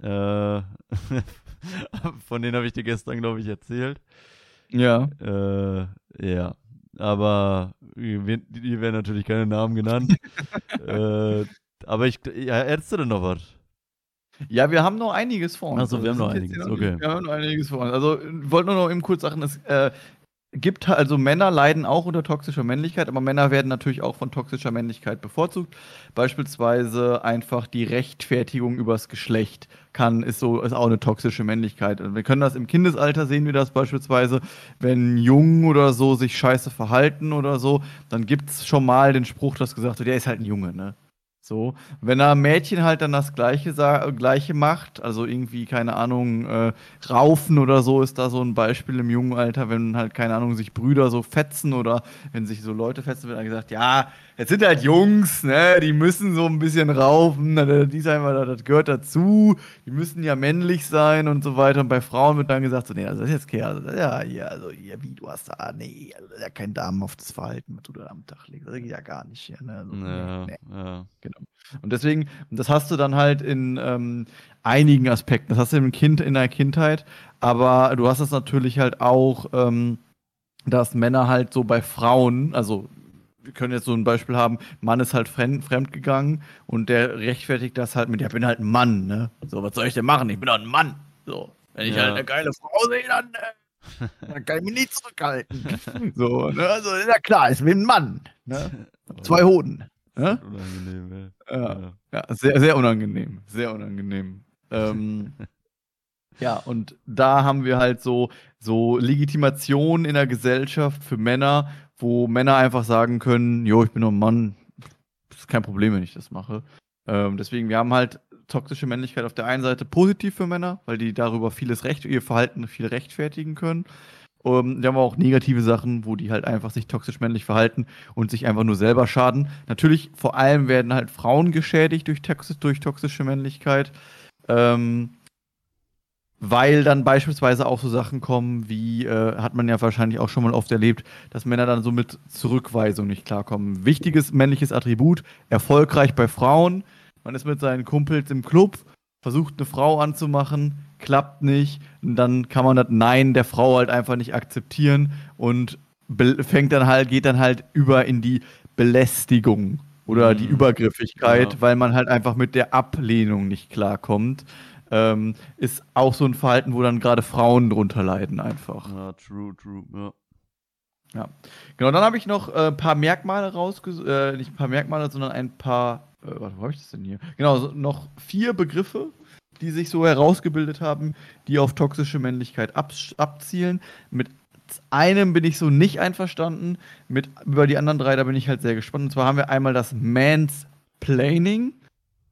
Äh, von denen habe ich dir gestern, glaube ich, erzählt. Ja. Äh, ja. Aber hier werden natürlich keine Namen genannt. äh, aber ich, ja, hättest du denn noch was? Ja, wir haben noch einiges vor uns. Ach so, wir haben noch sind jetzt einiges, okay. Wir haben noch einiges vor uns. Also, ich wollte nur noch eben kurz sagen, es äh, gibt also Männer leiden auch unter toxischer Männlichkeit, aber Männer werden natürlich auch von toxischer Männlichkeit bevorzugt. Beispielsweise einfach die Rechtfertigung übers Geschlecht kann, ist so, ist auch eine toxische Männlichkeit. Und wir können das im Kindesalter sehen wir das beispielsweise, wenn Jungen oder so sich scheiße verhalten oder so, dann gibt es schon mal den Spruch, dass gesagt wird, der ist halt ein Junge, ne? So, wenn er Mädchen halt dann das Gleiche, Gleiche macht, also irgendwie, keine Ahnung, äh, Raufen oder so ist da so ein Beispiel im jungen Alter, wenn halt, keine Ahnung, sich Brüder so fetzen oder wenn sich so Leute fetzen, wird dann gesagt, ja, es sind halt Jungs, ne, die müssen so ein bisschen raufen, die sagen wir, das gehört dazu, die müssen ja männlich sein und so weiter. Und bei Frauen wird dann gesagt, so, nee, also das ist jetzt Kerl, also, ja, hier, also, hier, wie, du hast da, nee, also, das ist ja kein damenhaftes Verhalten, was du da am Tag legst, das geht ja gar nicht hier, ne. Also, ja, nee. ja. Genau. Und deswegen, das hast du dann halt in ähm, einigen Aspekten. Das hast du im Kind in der Kindheit, aber du hast es natürlich halt auch, ähm, dass Männer halt so bei Frauen, also wir können jetzt so ein Beispiel haben, Mann ist halt fremd, fremd gegangen und der rechtfertigt das halt mit, ja, ich bin halt ein Mann, ne? So, was soll ich denn machen? Ich bin doch ein Mann. So, wenn ich ja. halt eine geile Frau sehe, dann, äh, dann kann ich mich nicht zurückhalten. so, ne? Also ist ja klar, ich bin ein Mann. Ne? Zwei Hoden. Ja? Unangenehm, ja. ja. Ja, sehr, sehr unangenehm. Sehr unangenehm. Ähm, ja, und da haben wir halt so, so Legitimation in der Gesellschaft für Männer, wo Männer einfach sagen können, jo, ich bin nur ein Mann, ist kein Problem, wenn ich das mache. Ähm, deswegen, wir haben halt toxische Männlichkeit auf der einen Seite positiv für Männer, weil die darüber vieles recht, ihr Verhalten viel rechtfertigen können. Um, wir haben auch negative Sachen, wo die halt einfach sich toxisch männlich verhalten und sich einfach nur selber schaden. Natürlich, vor allem werden halt Frauen geschädigt durch, durch toxische Männlichkeit. Ähm, weil dann beispielsweise auch so Sachen kommen, wie, äh, hat man ja wahrscheinlich auch schon mal oft erlebt, dass Männer dann so mit Zurückweisung nicht klarkommen. Wichtiges männliches Attribut, erfolgreich bei Frauen. Man ist mit seinen Kumpels im Club, versucht eine Frau anzumachen, klappt nicht. Und dann kann man das Nein der Frau halt einfach nicht akzeptieren und fängt dann halt, geht dann halt über in die Belästigung oder mhm. die Übergriffigkeit, ja. weil man halt einfach mit der Ablehnung nicht klarkommt. Ähm, ist auch so ein Verhalten, wo dann gerade Frauen drunter leiden einfach. Ja, true, true, ja. Ja, genau. Dann habe ich noch ein äh, paar Merkmale rausgesucht, äh, nicht ein paar Merkmale, sondern ein paar, äh, warte, wo habe ich das denn hier? Genau, so noch vier Begriffe, die sich so herausgebildet haben, die auf toxische Männlichkeit ab abzielen. Mit einem bin ich so nicht einverstanden, mit über die anderen drei, da bin ich halt sehr gespannt. Und zwar haben wir einmal das Mansplaining.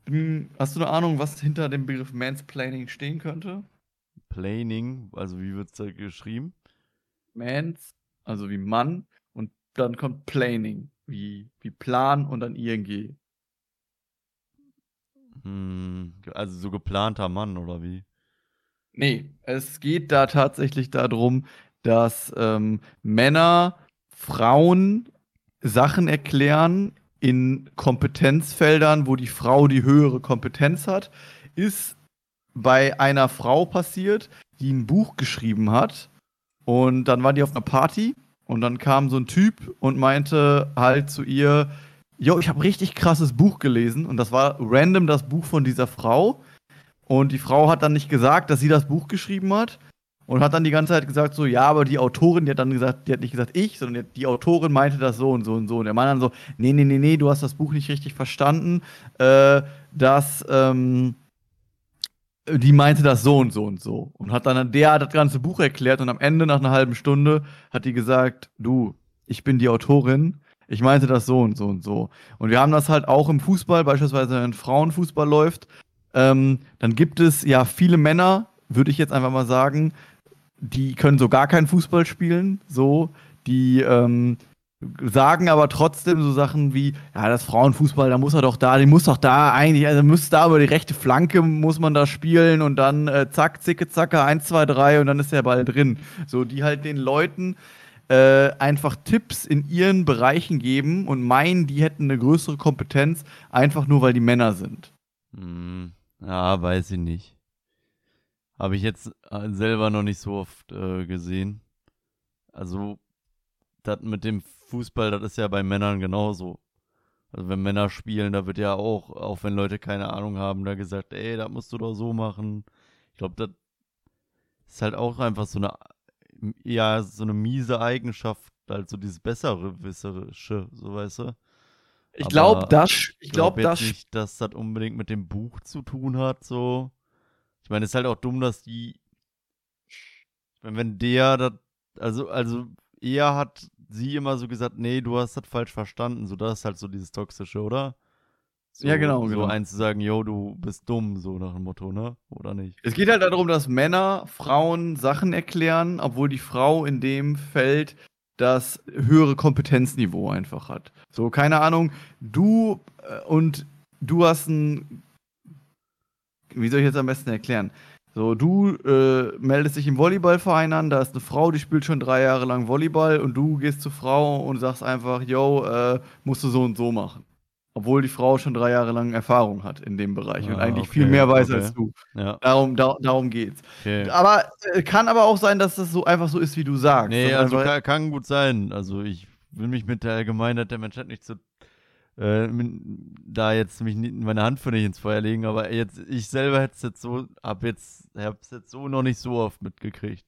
Hm, hast du eine Ahnung, was hinter dem Begriff Mansplaining stehen könnte? Planning, also wie wird es da geschrieben? Mans, also wie Mann, und dann kommt Planning, wie, wie Plan und dann ING. Hm, also so geplanter Mann oder wie? Nee, es geht da tatsächlich darum, dass ähm, Männer Frauen Sachen erklären in Kompetenzfeldern, wo die Frau die höhere Kompetenz hat, ist bei einer Frau passiert, die ein Buch geschrieben hat. Und dann war die auf einer Party und dann kam so ein Typ und meinte halt zu ihr, Jo, ich habe richtig krasses Buch gelesen und das war random das Buch von dieser Frau. Und die Frau hat dann nicht gesagt, dass sie das Buch geschrieben hat und hat dann die ganze Zeit gesagt so, ja, aber die Autorin, die hat dann gesagt, die hat nicht gesagt ich, sondern die, Autorin meinte das so und so und so. Und der Mann dann so, nee, nee, nee, nee, du hast das Buch nicht richtig verstanden. Äh, dass ähm, die meinte das so und so und so. Und hat dann der das ganze Buch erklärt und am Ende nach einer halben Stunde hat die gesagt, du, ich bin die Autorin ich meinte das so und so und so. Und wir haben das halt auch im Fußball, beispielsweise wenn Frauenfußball läuft. Ähm, dann gibt es ja viele Männer, würde ich jetzt einfach mal sagen, die können so gar keinen Fußball spielen, so, die ähm, sagen aber trotzdem so Sachen wie, ja, das Frauenfußball, da muss er doch da, die muss doch da eigentlich, also muss da über die rechte Flanke, muss man da spielen und dann äh, zack, zicke, zacke, 1, 2, 3 und dann ist der Ball drin. So, die halt den Leuten äh, einfach Tipps in ihren Bereichen geben und meinen, die hätten eine größere Kompetenz, einfach nur weil die Männer sind. Hm, ja, weiß ich nicht. Habe ich jetzt äh, selber noch nicht so oft äh, gesehen. Also, das mit dem Fußball, das ist ja bei Männern genauso. Also wenn Männer spielen, da wird ja auch, auch wenn Leute keine Ahnung haben, da gesagt, ey, das musst du doch so machen. Ich glaube, das ist halt auch einfach so eine eher so eine miese Eigenschaft, halt so dieses bessere Wisserische, so weißt du. Ich glaube, das, ich glaube, glaub das nicht, dass das unbedingt mit dem Buch zu tun hat, so. Ich meine, es ist halt auch dumm, dass die, ich meine, wenn der das, also, also, eher hat sie immer so gesagt, nee, du hast das falsch verstanden, so, das ist halt so dieses Toxische, oder? So, Ja, genau, So genau. eins zu sagen, yo, du bist dumm, so nach dem Motto, ne? Oder nicht? Es geht halt darum, dass Männer Frauen Sachen erklären, obwohl die Frau in dem Feld das höhere Kompetenzniveau einfach hat. So, keine Ahnung, du äh, und du hast ein. Wie soll ich jetzt am besten erklären? So, du äh, meldest dich im Volleyballverein an, da ist eine Frau, die spielt schon drei Jahre lang Volleyball und du gehst zur Frau und sagst einfach, yo, äh, musst du so und so machen. Obwohl die Frau schon drei Jahre lang Erfahrung hat in dem Bereich und Ah, eigentlich okay, viel mehr weiß okay. als du. Ja, Darum, da, darum geht's. okay. Aber äh, kann aber auch sein, dass das so einfach so ist, wie du sagst. Nee, also kann, kann gut sein. Also ich will mich mit der Allgemeinheit der Menschheit nicht so äh, da jetzt mich nie- meine Hand für nicht ins Feuer legen, aber jetzt ich selber hätte es jetzt so hab jetzt hab's jetzt so noch nicht so oft mitgekriegt.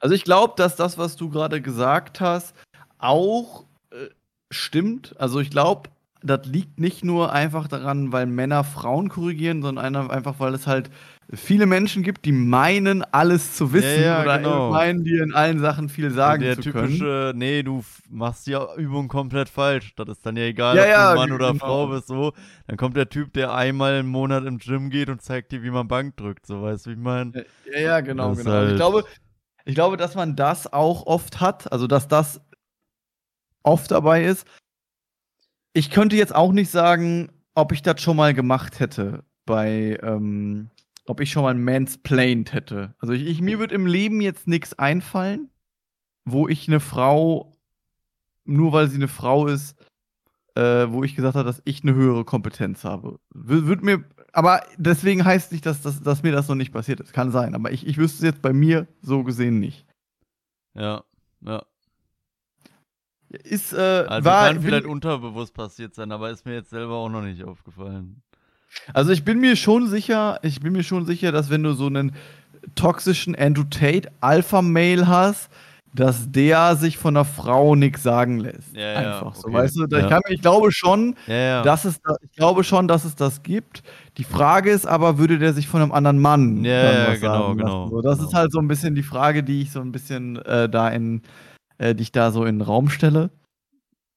also ich glaube, dass das, was du gerade gesagt hast, auch äh, stimmt. Also ich glaube, das liegt nicht nur einfach daran, weil Männer Frauen korrigieren, sondern einfach, weil es halt viele Menschen gibt, die meinen, alles zu wissen Ja, ja, oder genau. meinen, dir in allen Sachen viel sagen der zu können. typische, nee, du machst die Übung komplett falsch. Das ist dann ja egal, Ja, ob du Mann oder genau. Frau bist, so. Dann kommt der Typ, der einmal im Monat im Gym geht und zeigt dir, wie man Bank drückt, so weißt du, wie ich meine? Ja, ja, genau, genau. Also ich halt- glaube, ich glaube, dass man das auch oft hat, also dass das oft dabei ist. Ich könnte jetzt auch nicht sagen, ob ich das schon mal gemacht hätte bei, ähm, ob ich schon mal mansplained hätte. Also ich, ich mir wird im Leben jetzt nichts einfallen, wo ich eine Frau, nur weil sie eine Frau ist, äh, wo ich gesagt habe, dass ich eine höhere Kompetenz habe. W wird mir, aber deswegen heißt nicht, dass, dass, dass mir das noch nicht passiert ist. Kann sein, aber ich, ich wüsste es jetzt bei mir so gesehen nicht. Ja, ja. Ist, äh, Also war, kann vielleicht bin, unterbewusst passiert sein, aber ist mir jetzt selber auch noch nicht aufgefallen. also ich bin mir schon sicher, ich bin mir schon sicher, dass wenn du so einen toxischen Andrew Tate Alpha Male hast, dass der sich von einer Frau nichts sagen lässt. Ja, ja, Einfach so, okay. weißt du? Ja. Ich, kann, ich glaube schon, Ja, ja. dass es da, ich glaube schon, dass es das gibt. Die Frage ist aber, würde der sich von einem anderen Mann Ja, ja, genau, sagen lassen? genau, So, das genau. ist halt so ein bisschen die Frage, die ich so ein bisschen äh, da in, äh, die ich da so in den Raum stelle.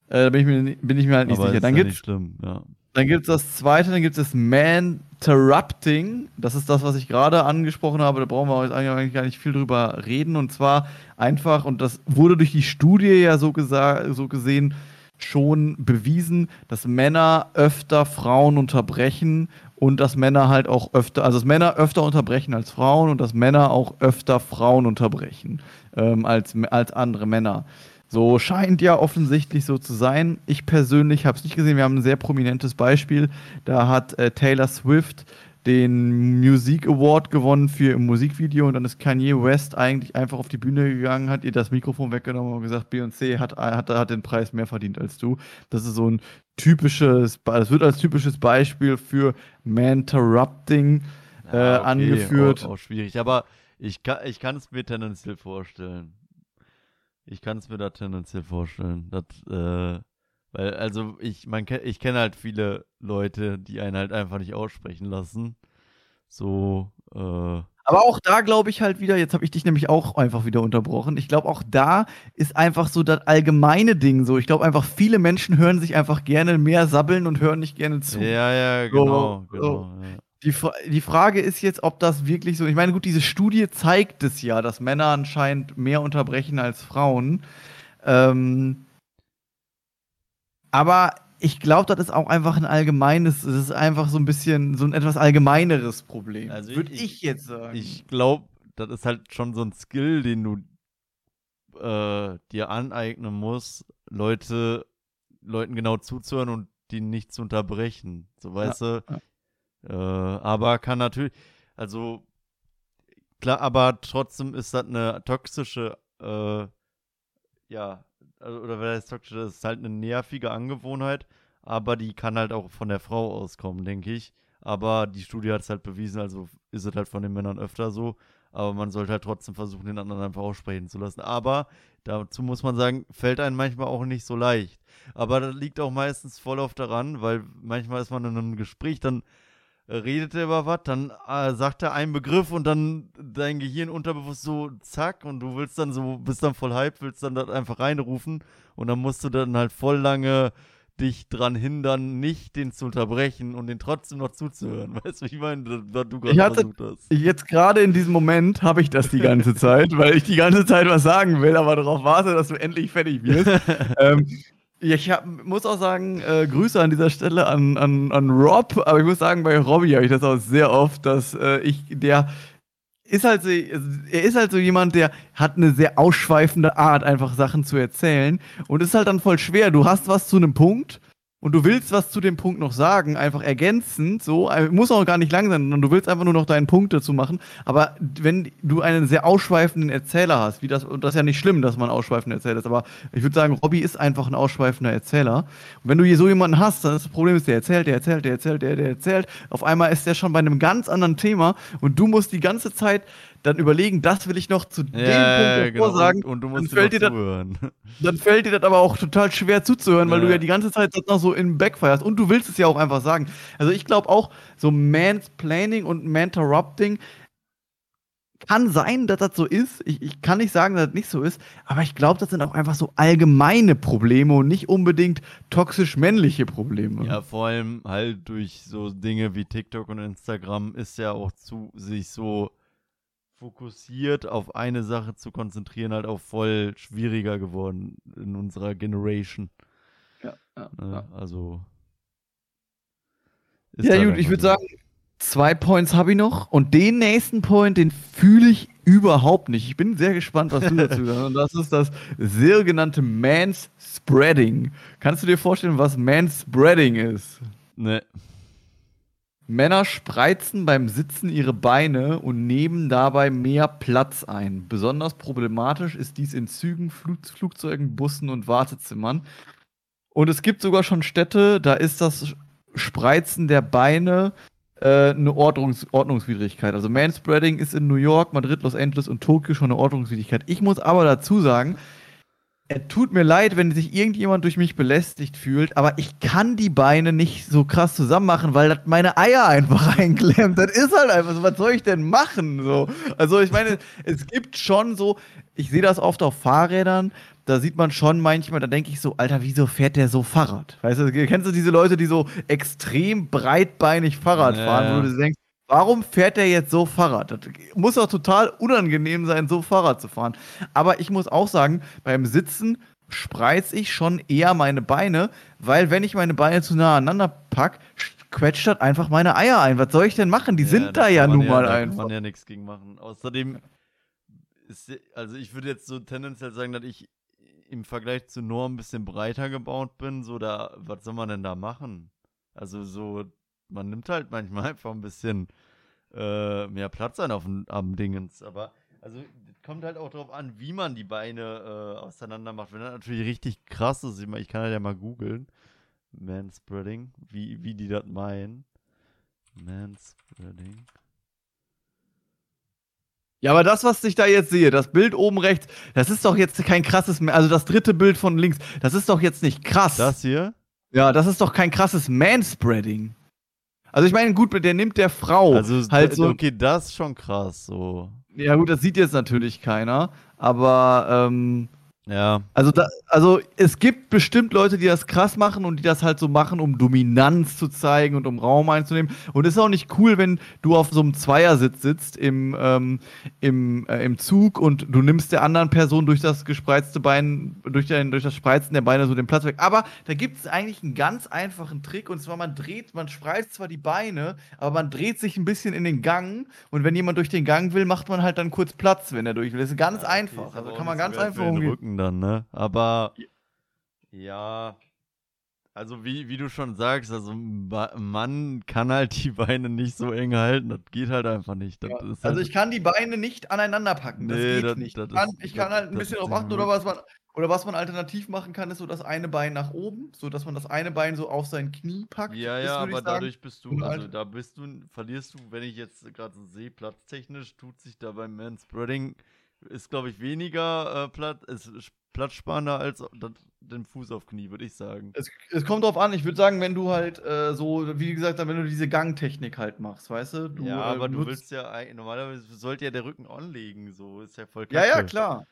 Äh, da bin ich mir, bin ich mir halt nicht aber sicher. Dann ja gibt's nicht schlimm, ja. dann gibt es das zweite, dann gibt es das Man-Terrupting. Das ist das, was ich gerade angesprochen habe. Da brauchen wir eigentlich gar nicht viel drüber reden. Und zwar einfach, und das wurde durch die Studie ja so, so gesehen schon bewiesen, dass Männer öfter Frauen unterbrechen und dass Männer halt auch öfter, also dass Männer öfter unterbrechen als Frauen und dass Männer auch öfter Frauen unterbrechen ähm, als, als andere Männer. So scheint ja offensichtlich so zu sein. Ich persönlich habe es nicht gesehen. Wir haben ein sehr prominentes Beispiel. Da hat äh, Taylor Swift den Music Award gewonnen für ein Musikvideo und dann ist Kanye West eigentlich einfach auf die Bühne gegangen, hat ihr das Mikrofon weggenommen und gesagt, Beyoncé hat, hat, hat den Preis mehr verdient als du. Das ist so ein typisches, das wird als typisches Beispiel für Man-Interrupting äh, Ja, okay, angeführt. Auch, auch schwierig, aber ich kann ich kann es mir tendenziell vorstellen. Ich kann es mir da tendenziell vorstellen, dass, äh, weil, also ich, man ich kenne halt viele Leute, die einen halt einfach nicht aussprechen lassen. So, äh, Aber auch da glaube ich halt wieder, jetzt habe ich dich nämlich auch einfach wieder unterbrochen. Ich glaube, auch da ist einfach so das allgemeine Ding so. Ich glaube einfach, viele Menschen hören sich einfach gerne mehr sabbeln und hören nicht gerne zu. ja, ja, So, genau, so. genau. Ja. Die, die Frage ist jetzt, ob das wirklich so. Ich meine, gut, diese Studie zeigt es ja, dass Männer anscheinend mehr unterbrechen als Frauen. Ähm, aber ich glaube, das ist auch einfach ein allgemeines, das ist einfach so ein bisschen so ein etwas allgemeineres Problem. Also würde ich- ich, jetzt sagen. Ich glaube, das ist halt schon so ein Skill, den du äh, dir aneignen musst, Leute, Leuten genau zuzuhören und die nicht zu unterbrechen. So weißt du. Äh, aber kann natürlich, also klar, aber trotzdem ist das eine toxische, äh, ja, oder wer heißt toxisch, das ist halt eine nervige Angewohnheit, aber die kann halt auch von der Frau auskommen, denke ich. Aber die Studie hat es halt bewiesen, also ist es halt von den Männern öfter so. Aber man sollte halt trotzdem versuchen, den anderen einfach aussprechen zu lassen. Aber dazu muss man sagen, fällt einem manchmal auch nicht so leicht. Aber das liegt auch meistens voll auf daran, weil manchmal ist man in einem Gespräch, dann redet er über was, dann äh, sagt er einen Begriff und dann dein Gehirn unterbewusst so zack und du willst dann so, bist dann voll hype, willst dann das einfach reinrufen und dann musst du dann halt voll lange dich dran hindern, nicht den zu unterbrechen und den trotzdem noch zuzuhören. Weißt du, ich meine, was du gerade versucht hast? Jetzt gerade in diesem Moment habe ich das die ganze Zeit, weil ich die ganze Zeit was sagen will, aber darauf warte, dass du endlich fertig wirst. ähm, ich hab, muss auch sagen, äh, Grüße an dieser Stelle an, an, an Rob, aber ich muss sagen, bei Robby habe ich das auch sehr oft, dass äh, ich, der ist halt so, er ist halt so jemand, der hat eine sehr ausschweifende Art, einfach Sachen zu erzählen. Und es ist halt dann voll schwer. Du hast was zu einem Punkt und du willst was zu dem Punkt noch sagen, einfach ergänzend, so, äh, muss auch gar nicht lang sein, sondern du willst einfach nur noch deinen Punkt dazu machen. Aber wenn du einen sehr ausschweifenden Erzähler hast, wie das, und das ist ja nicht schlimm, dass man ausschweifender Erzähler ist, aber ich würde sagen, Robby ist einfach ein ausschweifender Erzähler. Und wenn du hier so jemanden hast, dann ist das Problem, der erzählt, der erzählt, der erzählt, der, der erzählt. Auf einmal ist der schon bei einem ganz anderen Thema und du musst die ganze Zeit dann überlegen, das will ich noch zu dem Ja, Punkt genau. davor sagen. Und, und du musst dann fällt dir das- zuhören. Dann fällt dir das aber auch total schwer zuzuhören, weil Ja. du ja die ganze Zeit das noch so in Backfires und du willst es ja auch einfach sagen. Also ich glaube auch, so Mansplaining und Mentorrupting kann sein, dass das so ist. Ich, ich kann nicht sagen, dass das nicht so ist, aber ich glaube, das sind auch einfach so allgemeine Probleme und nicht unbedingt toxisch männliche Probleme. Ja, vor allem halt durch so Dinge wie TikTok und Instagram ist ja auch zu sich so fokussiert auf eine Sache zu konzentrieren, halt auch voll schwieriger geworden in unserer Generation. ja, ja, Ne? Also. ist Ja, gut, ich würde sagen, zwei Points habe ich noch. Und den nächsten Point, den fühle ich überhaupt nicht. Ich bin sehr gespannt, was du dazu sagst. Und das ist das sogenannte Manspreading. Kannst du dir vorstellen, was Manspreading ist? Ne. Männer spreizen beim Sitzen ihre Beine und nehmen dabei mehr Platz ein. Besonders problematisch ist dies in Zügen, Flug Flugzeugen, Bussen und Wartezimmern. Und es gibt sogar schon Städte, da ist das Spreizen der Beine äh, eine Ordnungs Ordnungswidrigkeit. Also Manspreading ist in New York, Madrid, Los Angeles und Tokio schon eine Ordnungswidrigkeit. Ich muss aber dazu sagen, es tut mir leid, wenn sich irgendjemand durch mich belästigt fühlt, aber ich kann die Beine nicht so krass zusammen machen, weil das meine Eier einfach einklemmt. Das ist halt einfach so, was soll ich denn machen? So. Also ich meine, es gibt schon so, ich sehe das oft auf Fahrrädern, da sieht man schon manchmal, da denke ich so, Alter, wieso fährt der so Fahrrad? Weißt du, kennst du diese Leute, die so extrem breitbeinig Fahrrad Ja, fahren, ja. wo du denkst, Warum fährt der jetzt so Fahrrad? Das muss doch total unangenehm sein, so Fahrrad zu fahren. Aber ich muss auch sagen, beim Sitzen spreiz ich schon eher meine Beine, weil wenn ich meine Beine zu nah aneinander pack, quetscht das einfach meine Eier ein. Was soll ich denn machen? Die sind da kann ja nun mal da kann einfach. man ja nichts gegen machen. Außerdem ist, also ich würde jetzt so tendenziell sagen, dass ich im Vergleich zu Norm ein bisschen breiter gebaut bin. So, da, was soll man denn da machen? Also so, man nimmt halt manchmal einfach ein bisschen äh, mehr Platz ein auf dem, am Dingens. Aber also es kommt halt auch darauf an, wie man die Beine äh, auseinander macht. Wenn das natürlich richtig krass ist, ich, ich kann halt ja mal googeln. Manspreading, wie, wie die das meinen. Manspreading. Ja, aber das, was ich da jetzt sehe, das Bild oben rechts, das ist doch jetzt kein krasses, also das dritte Bild von links, das ist doch jetzt nicht krass. Das hier? ja, das ist doch kein krasses Manspreading. Also ich meine, gut, der nimmt der Frau Also, halt so. okay, das ist schon krass, so. Ja gut, das sieht jetzt natürlich keiner, aber ähm, Ja, also da, also es gibt bestimmt Leute, die das krass machen und die das halt so machen, um Dominanz zu zeigen und um Raum einzunehmen. Und es ist auch nicht cool, wenn du auf so einem Zweiersitz sitzt im, ähm, im, äh, im Zug und du nimmst der anderen Person durch das gespreizte Bein, durch, den, durch das Spreizen der Beine so den Platz weg. Aber da gibt es eigentlich einen ganz einfachen Trick und zwar man dreht, man spreizt zwar die Beine, aber man dreht sich ein bisschen in den Gang und wenn jemand durch den Gang will, macht man halt dann kurz Platz, wenn er durch will. Das ist ganz Ja, einfach. Also kann man ganz einfach umgehen. Dann, ne? Aber ja, also wie, wie du schon sagst, also Mann kann halt die Beine nicht so eng halten, das geht halt einfach nicht. Ja, also halt, ich kann die Beine nicht aneinander packen. Das Nee, geht das- nicht. das ich kann, ist- ich kann halt ein bisschen drauf achten oder was man oder was man alternativ machen kann, ist so das eine Bein nach oben, so dass man das eine Bein so auf sein Knie packt. ja, ja, aber dadurch bist du, also halt- da bist du, verlierst du, wenn ich jetzt gerade so sehe, platztechnisch tut sich da beim Manspreading, ist glaube ich weniger äh, Platz, ist platzsparender als den Fuß auf Knie, würde ich sagen. Es, es kommt drauf an, ich würde sagen, wenn du halt äh, so, wie gesagt, wenn du diese Gangtechnik halt machst, weißt du? du ja, äh, aber du nutzt- willst ja, normalerweise sollte ja der Rücken anlegen, so ist ja voll Ja, ja, kacke. klar.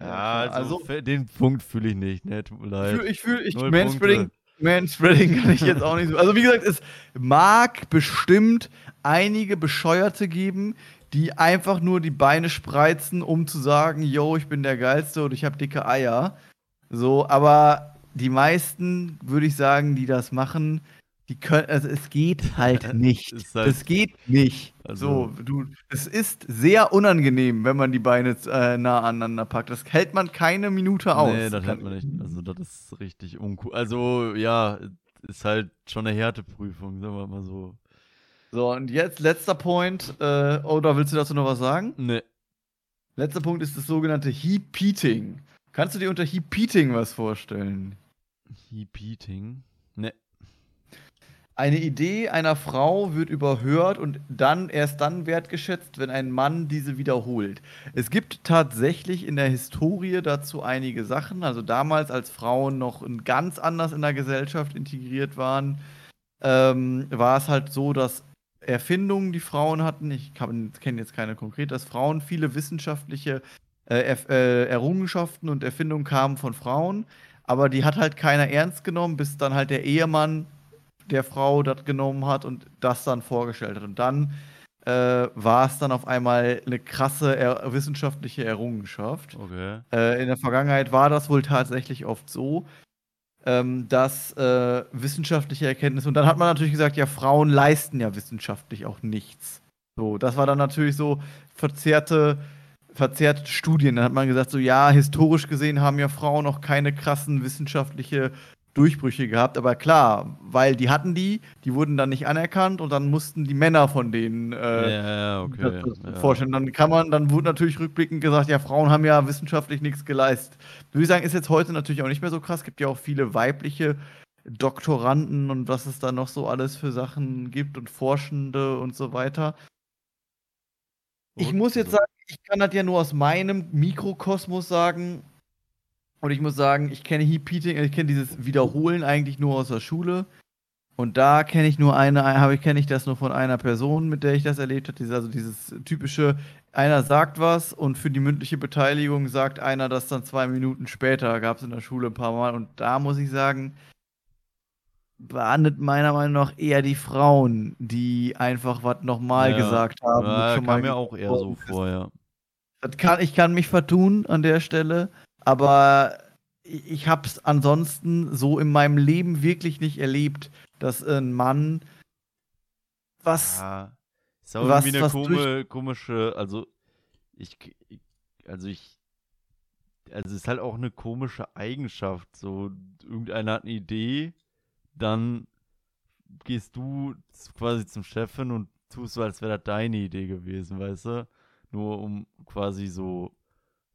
Ja, Ja, klar. also, Also- fe- den Punkt fühle ich nicht, ne, tut mir Ich leid. fühl, ich fühl, ich Null Manspreading, Punkte. Manspreading kann ich jetzt auch nicht so. Also, wie gesagt, es mag bestimmt einige Bescheuerte geben, die einfach nur die Beine spreizen, um zu sagen, yo, ich bin der Geilste und ich habe dicke Eier. So, aber die meisten, würde ich sagen, die das machen, die können, also es geht halt nicht. Es halt, geht nicht. Also, so, du, es ist sehr unangenehm, wenn man die Beine äh, nah aneinander packt. Das hält man keine Minute aus. Nee, das hält man nicht. Also, das ist richtig uncool. Also, ja, ist halt schon eine Härteprüfung, sagen wir mal so. So, und jetzt letzter Point. Äh, oder willst du dazu noch was sagen? Nee. Letzter Punkt ist das sogenannte Heap-Eating. Kannst du dir unter Heap-Eating was vorstellen? Heap-Eating? Nee. Eine Idee einer Frau wird überhört und dann erst dann wertgeschätzt, wenn ein Mann diese wiederholt. Es gibt tatsächlich in der Historie dazu einige Sachen. Also damals, als Frauen noch ganz anders in der Gesellschaft integriert waren, ähm, war es halt so, dass Erfindungen, die Frauen hatten, ich kenne jetzt keine konkret, dass Frauen viele wissenschaftliche äh, äh, Errungenschaften und Erfindungen kamen von Frauen, aber die hat halt keiner ernst genommen, bis dann halt der Ehemann der Frau das genommen hat und das dann vorgestellt hat. Und dann äh, war es dann auf einmal eine krasse er wissenschaftliche Errungenschaft. Okay. Äh, in der Vergangenheit war das wohl tatsächlich oft so, ähm, dass äh, wissenschaftliche Erkenntnisse, und dann hat man natürlich gesagt, ja, Frauen leisten ja wissenschaftlich auch nichts. So, das war dann natürlich so verzerrte, verzerrte Studien. Dann hat man gesagt, so ja, historisch gesehen haben ja Frauen auch keine krassen wissenschaftliche Durchbrüche gehabt, aber klar, weil die hatten die, die wurden dann nicht anerkannt und dann mussten die Männer von denen äh, ja, okay. ja. vorstellen. Dann kann man, dann wurde natürlich rückblickend gesagt, ja, Frauen haben ja wissenschaftlich nichts geleistet. Würde ich sagen, ist jetzt heute natürlich auch nicht mehr so krass. Es gibt ja auch viele weibliche Doktoranden und was es da noch so alles für Sachen gibt und Forschende und so weiter. Ich muss jetzt sagen, ich kann das ja nur aus meinem Mikrokosmos sagen. Und ich muss sagen, ich kenne Heap Eating, ich kenne dieses Wiederholen eigentlich nur aus der Schule. Und da kenne ich nur eine, habe ich kenne ich das nur von einer Person, mit der ich das erlebt habe. Also dieses typische, einer sagt was und für die mündliche Beteiligung sagt einer das dann zwei Minuten später. Gab es in der Schule ein paar Mal. Und da muss ich sagen, behandelt meiner Meinung nach eher die Frauen, die einfach was nochmal ja. gesagt haben. Ja, schon kam mir auch eher so vor, ja. Kann, ich kann mich vertun an der Stelle. Aber ich habe es ansonsten so in meinem Leben wirklich nicht erlebt, dass ein Mann was. Ja, ist auch was, irgendwie eine komische, komische, also ich, also ich, also es ist halt auch eine komische Eigenschaft. So, irgendeiner hat eine Idee, dann gehst du quasi zum Chefin und tust so, als wäre das deine Idee gewesen, weißt du? Nur um quasi so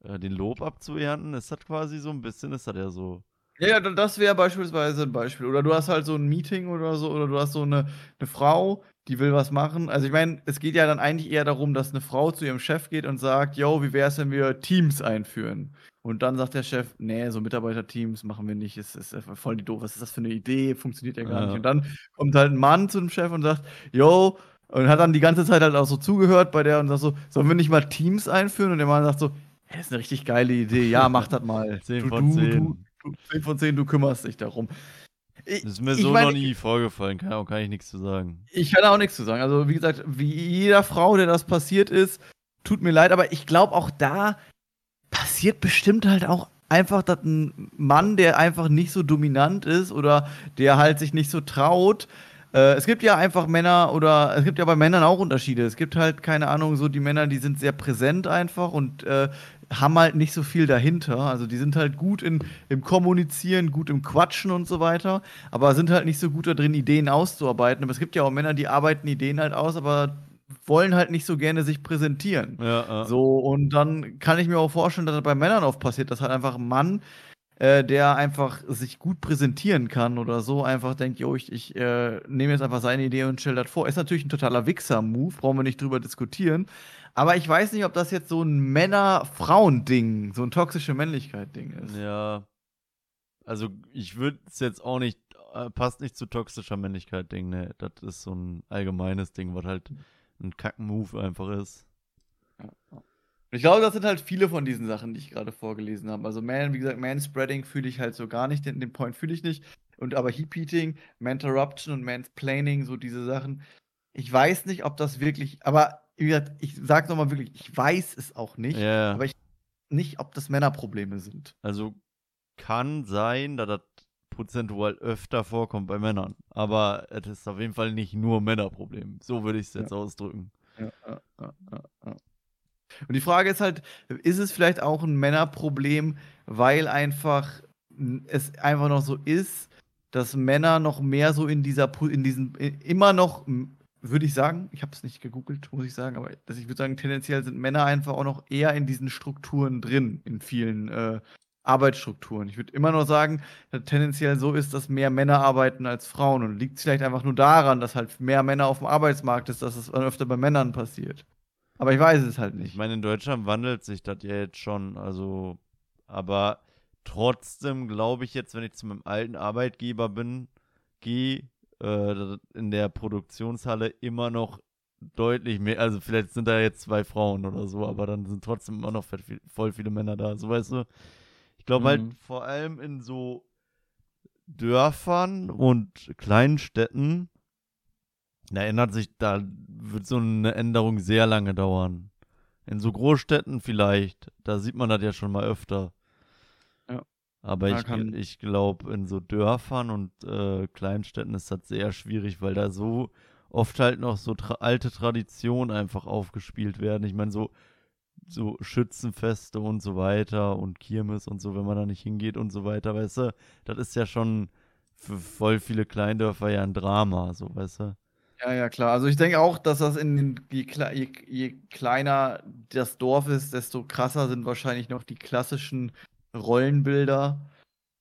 äh, den Lob abzuernten, ist das quasi so ein bisschen, ist das ja so. Ja, ja, das wäre beispielsweise ein Beispiel. Oder du hast halt so ein Meeting oder so, oder du hast so eine, eine Frau, die will was machen. Also ich meine, es geht ja dann eigentlich eher darum, dass eine Frau zu ihrem Chef geht und sagt, yo, wie wäre es, wenn wir Teams einführen? Und dann sagt der Chef, nee, so Mitarbeiterteams machen wir nicht, es ist voll die doof, was ist das für eine Idee, funktioniert ja gar ja. nicht. Und dann kommt halt ein Mann zu dem Chef und sagt, yo, und hat dann die ganze Zeit halt auch so zugehört bei der und sagt so, sollen wir nicht mal Teams einführen? Und der Mann sagt so, das ist eine richtig geile Idee. Ja, mach das mal. 10 von 10. Du, du, 10 von 10, du kümmerst dich darum. Ich, das ist mir so mein, noch nie vorgefallen, kann, auch, kann ich nichts zu sagen. Ich kann auch nichts zu sagen. Also, wie gesagt, wie jeder Frau, der das passiert ist, tut mir leid, aber ich glaube, auch da passiert bestimmt halt auch einfach, dass ein Mann, der einfach nicht so dominant ist oder der halt sich nicht so traut, äh, es gibt ja einfach Männer oder es gibt ja bei Männern auch Unterschiede. Es gibt halt, keine Ahnung, so die Männer, die sind sehr präsent einfach und äh, haben halt nicht so viel dahinter. Also die sind halt gut in, im Kommunizieren, gut im Quatschen und so weiter, aber sind halt nicht so gut darin, Ideen auszuarbeiten. Aber es gibt ja auch Männer, die arbeiten Ideen halt aus, aber wollen halt nicht so gerne sich präsentieren. Ja, ja. So, und dann kann ich mir auch vorstellen, dass das bei Männern oft passiert, dass halt einfach ein Mann, äh, der einfach sich gut präsentieren kann oder so, einfach denkt, jo, ich, ich äh, nehme jetzt einfach seine Idee und stelle das vor. Ist natürlich ein totaler Wichser-Move, brauchen wir nicht drüber diskutieren. Aber ich weiß nicht, ob das jetzt so ein Männer-Frauen-Ding, so ein toxische Männlichkeit-Ding ist. Ja. Also, ich würde es jetzt auch nicht, äh, passt nicht zu toxischer Männlichkeit-Ding, ne. Das ist so ein allgemeines Ding, was halt ein Kack-Move einfach ist. Ja. Ich glaube, das sind halt viele von diesen Sachen, die ich gerade vorgelesen habe. Also, Man, wie gesagt, Manspreading fühle ich halt so gar nicht, den, den Point fühle ich nicht. Und aber Heap-Eating, Mentorruption und Mansplaining, so diese Sachen. Ich weiß nicht, ob das wirklich, aber wie gesagt, ich sag's nochmal wirklich, ich weiß es auch nicht, Ja. aber ich nicht, ob das Männerprobleme sind. Also kann sein, dass das prozentual öfter vorkommt bei Männern. Aber es ist auf jeden Fall nicht nur Männerproblem. So würde ich es jetzt ausdrücken. Ja, ja, ja, ja, ja. Und die Frage ist halt, ist es vielleicht auch ein Männerproblem, weil einfach es einfach noch so ist, dass Männer noch mehr so in dieser, in diesen, immer noch, würde ich sagen, ich habe es nicht gegoogelt, muss ich sagen, aber dass ich würde sagen, tendenziell sind Männer einfach auch noch eher in diesen Strukturen drin, in vielen äh, Arbeitsstrukturen. Ich würde immer noch sagen, dass tendenziell so ist, dass mehr Männer arbeiten als Frauen. Und liegt vielleicht einfach nur daran, dass halt mehr Männer auf dem Arbeitsmarkt ist, dass es dann öfter bei Männern passiert. Aber ich weiß es halt Ich nicht. meine, in Deutschland wandelt sich das ja jetzt schon, also, aber trotzdem glaube ich jetzt, wenn ich zu meinem alten Arbeitgeber bin, gehe, äh, in der Produktionshalle immer noch deutlich mehr, also vielleicht sind da jetzt zwei Frauen oder so, aber dann sind trotzdem immer noch voll viel- voll viele Männer da, so weißt du. Ich glaube Mhm. halt vor allem in so Dörfern und kleinen Städten, da ändert sich, da wird so eine Änderung sehr lange dauern. In so Großstädten vielleicht, da sieht man das ja schon mal öfter. Ja. Aber Da ich, kann- ich glaube, in so Dörfern und äh, Kleinstädten ist das sehr schwierig, weil da so oft halt noch so tra alte Traditionen einfach aufgespielt werden. Ich meine, so, so Schützenfeste und so weiter und Kirmes und so, wenn man da nicht hingeht und so weiter, weißt du, das ist ja schon für voll viele Kleindörfer ja ein Drama, so, weißt du. Ja, ja, klar. Also ich denke auch, dass das in den, je, je, je kleiner das Dorf ist, desto krasser sind wahrscheinlich noch die klassischen Rollenbilder.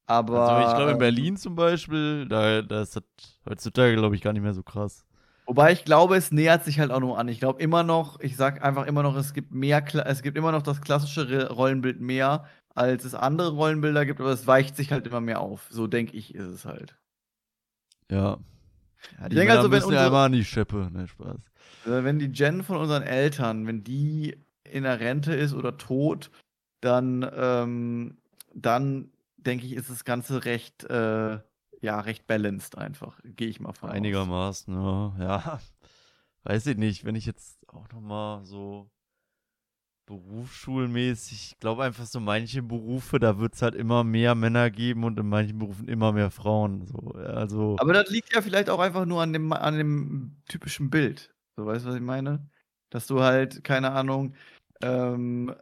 Aber Also ich glaube in ähm, Berlin zum Beispiel, da, da ist das heutzutage, glaube ich, gar nicht mehr so krass. Wobei ich glaube, es nähert sich halt auch nur an. Ich glaube immer noch, ich sag einfach immer noch, es gibt mehr, es gibt immer noch das klassische Rollenbild mehr, als es andere Rollenbilder gibt, aber es weicht sich halt immer mehr auf. So denke ich, ist es halt. Ja. Ja die denke Männer also, wenn müssen ja unsere- immer an die Scheppe, ne, Spaß. Äh, Wenn die Gen von unseren Eltern, wenn die in der Rente ist oder tot, dann, ähm, dann denke ich, ist das Ganze recht, äh, ja, recht balanced einfach. Gehe ich mal von aus. Einigermaßen, ja. ja. Weiß ich nicht, wenn ich jetzt auch nochmal so berufsschulmäßig, ich glaube einfach so manche Berufe, da wird es halt immer mehr Männer geben und in manchen Berufen immer mehr Frauen. So, also, Aber das liegt ja vielleicht auch einfach nur an dem, an dem typischen Bild. So, weißt du, was ich meine? Dass du halt, keine Ahnung, ähm,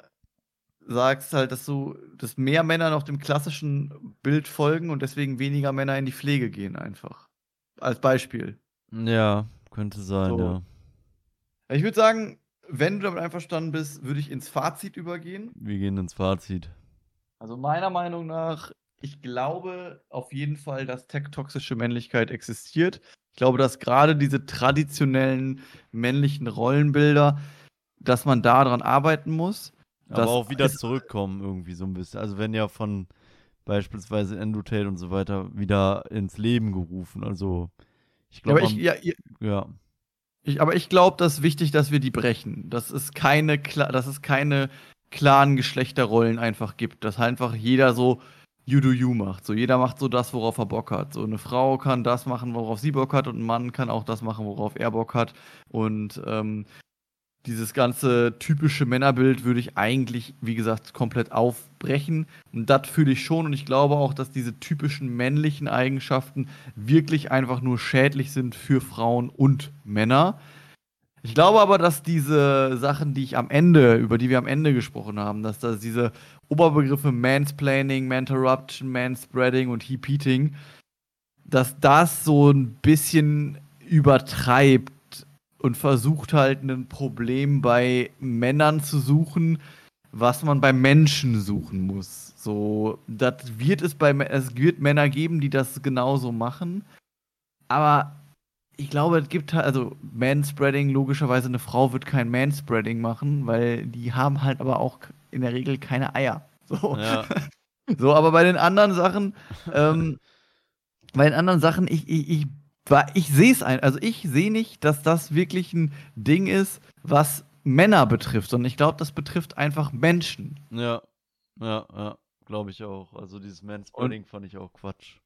sagst halt, dass du, dass mehr Männer noch dem klassischen Bild folgen und deswegen weniger Männer in die Pflege gehen einfach. Als Beispiel. ja, könnte sein, So. ja. Ich würde sagen, wenn du damit einverstanden bist, würde ich ins Fazit übergehen. Wir gehen ins Fazit. Also meiner Meinung nach, ich glaube auf jeden Fall, dass tech-toxische Männlichkeit existiert. Ich glaube, dass gerade diese traditionellen männlichen Rollenbilder, dass man daran arbeiten muss. Aber auch wieder zurückkommen irgendwie so ein bisschen. Also wenn ja von beispielsweise Endotate und so weiter wieder ins Leben gerufen. Also ich glaube, ich, ja, ja, ja, ich, aber ich glaube, das ist wichtig, dass wir die brechen. Dass es keine, dass es keine klaren Geschlechterrollen einfach gibt. Dass einfach jeder so you do you macht. So jeder macht so das, worauf er Bock hat. So eine Frau kann das machen, worauf sie Bock hat, und ein Mann kann auch das machen, worauf er Bock hat. Und ähm, dieses ganze typische Männerbild würde ich eigentlich, wie gesagt, komplett aufbrechen. Und das fühle ich schon. Und ich glaube auch, dass diese typischen männlichen Eigenschaften wirklich einfach nur schädlich sind für Frauen und Männer. Ich glaube aber, dass diese Sachen, die ich am Ende, über die wir am Ende gesprochen haben, dass da diese Oberbegriffe Mansplaining, Manterruption, Manspreading und Heap-Eating, dass das so ein bisschen übertreibt und versucht halt ein Problem bei Männern zu suchen, was man bei Menschen suchen muss. So, das wird es bei es wird Männer geben, die das genauso machen, aber ich glaube, es gibt halt, also Manspreading, logischerweise eine Frau wird kein Manspreading machen, weil die haben halt aber auch in der Regel keine Eier. So, ja, so aber bei den anderen Sachen, ähm, bei den anderen Sachen, ich, ich, ich, ich sehe es ein, also ich sehe nicht, dass das wirklich ein Ding ist, was Männer betrifft, sondern ich glaube, das betrifft einfach Menschen. ja, ja, ja, glaube ich auch. Also dieses Manspreading fand ich auch Quatsch.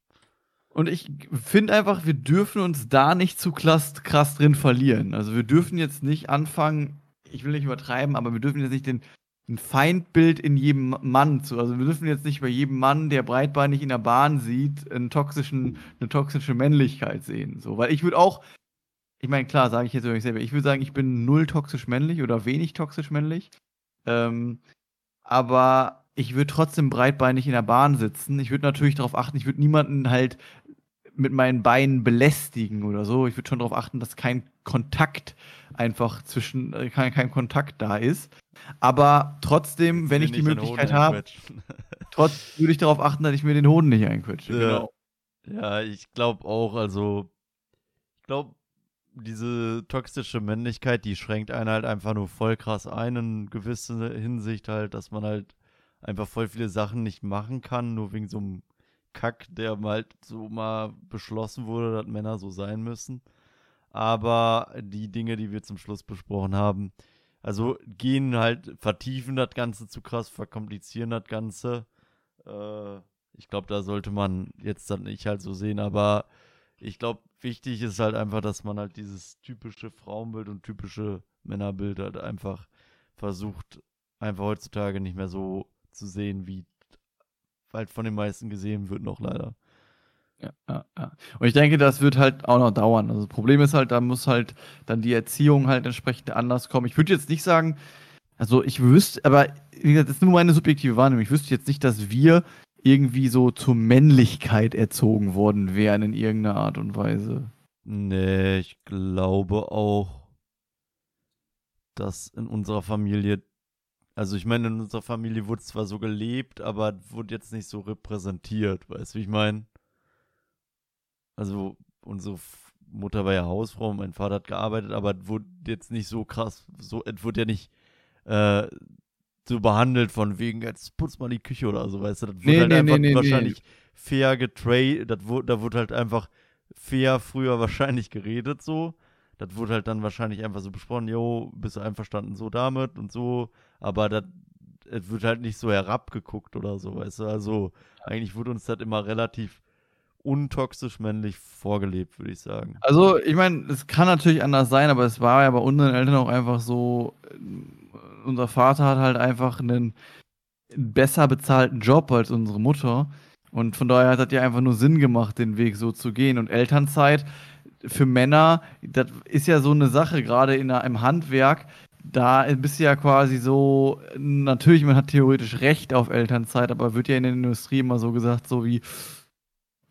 Und ich finde einfach, wir dürfen uns da nicht zu krass, krass drin verlieren. Also wir dürfen jetzt nicht anfangen, ich will nicht übertreiben, aber wir dürfen jetzt nicht den, ein Feindbild in jedem Mann zu. Also wir dürfen jetzt nicht bei jedem Mann, der breitbeinig in der Bahn sieht, einen toxischen, eine toxische Männlichkeit sehen. So, weil ich würde auch, ich meine, klar, sage ich jetzt über mich selber, ich würde sagen, ich bin null toxisch männlich oder wenig toxisch männlich. Ähm, aber ich würde trotzdem breitbeinig in der Bahn sitzen. Ich würde natürlich darauf achten, ich würde niemanden halt mit meinen Beinen belästigen oder so. Ich würde schon darauf achten, dass kein Kontakt einfach zwischen, äh, kein, kein Kontakt da ist. Aber trotzdem, wenn ich die Möglichkeit habe, trotz würde ich darauf achten, dass ich mir den Hoden nicht einquetsche. Ja, genau. ja ich glaube auch, also ich glaube, diese toxische Männlichkeit, die schränkt einen halt einfach nur voll krass ein in gewisser Hinsicht halt, dass man halt einfach voll viele Sachen nicht machen kann, nur wegen so einem Kack, der halt so mal beschlossen wurde, dass Männer so sein müssen. Aber die Dinge, die wir zum Schluss besprochen haben, also gehen halt, vertiefen das Ganze zu krass, verkomplizieren das Ganze. Äh, ich glaube, da sollte man jetzt dann nicht halt so sehen, aber ich glaube, wichtig ist halt einfach, dass man halt dieses typische Frauenbild und typische Männerbild halt einfach versucht, einfach heutzutage nicht mehr so zu sehen, wie halt von den meisten gesehen wird, noch leider. Ja. Und ich denke, das wird halt auch noch dauern. Also das Problem ist halt, da muss halt dann die Erziehung halt entsprechend anders kommen. Ich würde jetzt nicht sagen, also ich wüsste, aber wie gesagt, das ist nur meine subjektive Wahrnehmung. Ich wüsste jetzt nicht, dass wir irgendwie so zur Männlichkeit erzogen worden wären in irgendeiner Art und Weise. Nee, ich glaube auch, dass in unserer Familie also ich meine, in unserer Familie wurde zwar so gelebt, aber wurde jetzt nicht so repräsentiert, weißt du, wie ich meine? Also unsere Mutter war ja Hausfrau, mein Vater hat gearbeitet, aber es wurde jetzt nicht so krass, so, es wurde ja nicht äh, so behandelt von wegen, jetzt putz mal die Küche oder so, weißt du, das wurde nee, halt nee, einfach nee, wahrscheinlich fair getradet, da wurde halt einfach fair früher wahrscheinlich geredet so. Das wurde halt dann wahrscheinlich einfach so besprochen, jo, bist du einverstanden so damit und so, aber das es wird halt nicht so herabgeguckt oder so, weißt du, also eigentlich wurde uns das immer relativ untoxisch männlich vorgelebt, würde ich sagen. Also, ich meine, es kann natürlich anders sein, aber es war ja bei unseren Eltern auch einfach so, äh, unser Vater hat halt einfach einen besser bezahlten Job als unsere Mutter. Und von daher hat das ja einfach nur Sinn gemacht, den Weg so zu gehen. Und Elternzeit für Männer, das ist ja so eine Sache, gerade in einem Handwerk. Da bist du ja quasi so, natürlich, man hat theoretisch Recht auf Elternzeit, aber wird ja in der Industrie immer so gesagt, so wie,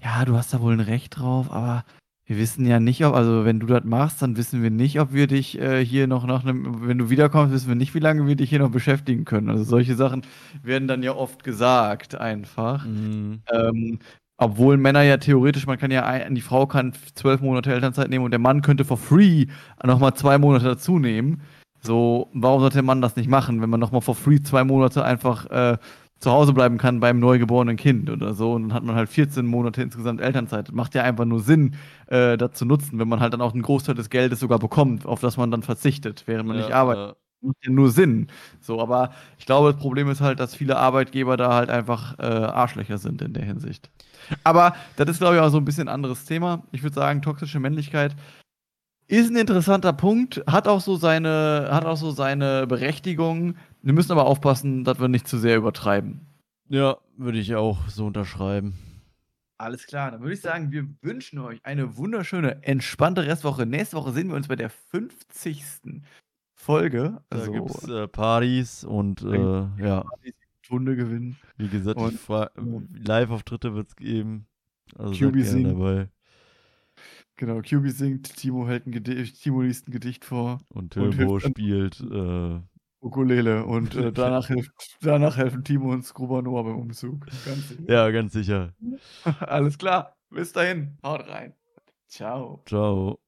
ja, du hast da wohl ein Recht drauf, aber wir wissen ja nicht, ob, also wenn du das machst, dann wissen wir nicht, ob wir dich äh, hier noch nach einem, wenn du wiederkommst, wissen wir nicht, wie lange wir dich hier noch beschäftigen können. Also solche Sachen werden dann ja oft gesagt, einfach. Mhm. Ähm, obwohl Männer ja theoretisch, man kann ja, die Frau kann zwölf Monate Elternzeit nehmen und der Mann könnte for free nochmal zwei Monate dazu nehmen. So, warum sollte der Mann das nicht machen, wenn man nochmal for free zwei Monate einfach äh, zu Hause bleiben kann beim neugeborenen Kind oder so? Und dann hat man halt 14 Monate insgesamt Elternzeit. Macht ja einfach nur Sinn, äh, das zu nutzen, wenn man halt dann auch einen Großteil des Geldes sogar bekommt, auf das man dann verzichtet, während man ja, nicht arbeitet. Ja macht ja nur Sinn. So, aber ich glaube, das Problem ist halt, dass viele Arbeitgeber da halt einfach äh, Arschlöcher sind in der Hinsicht. Aber das ist, glaube ich, auch so ein bisschen ein anderes Thema. Ich würde sagen, toxische Männlichkeit ist ein interessanter Punkt, hat auch so seine, hat auch so seine Berechtigung. Wir müssen aber aufpassen, dass wir nicht zu sehr übertreiben. Ja, würde ich auch so unterschreiben. Alles klar, dann würde ich sagen, wir wünschen euch eine wunderschöne, entspannte Restwoche. Nächste Woche sehen wir uns bei der 50. Folge. Also, da gibt es äh, Partys und äh, ja. Partys, Hunde gewinnen. Wie gesagt, Live-Auftritte wird es geben. Also QB singt. Dabei. Genau, QB singt, Timo hält ein Gedicht, Timo liest ein Gedicht vor. Und Tilbo spielt äh, Ukulele und äh, danach, hilft, danach helfen Timo und Scruba Noah beim Umzug. Ganz ja, ganz sicher. Alles klar. Bis dahin. Haut rein. Ciao. Ciao.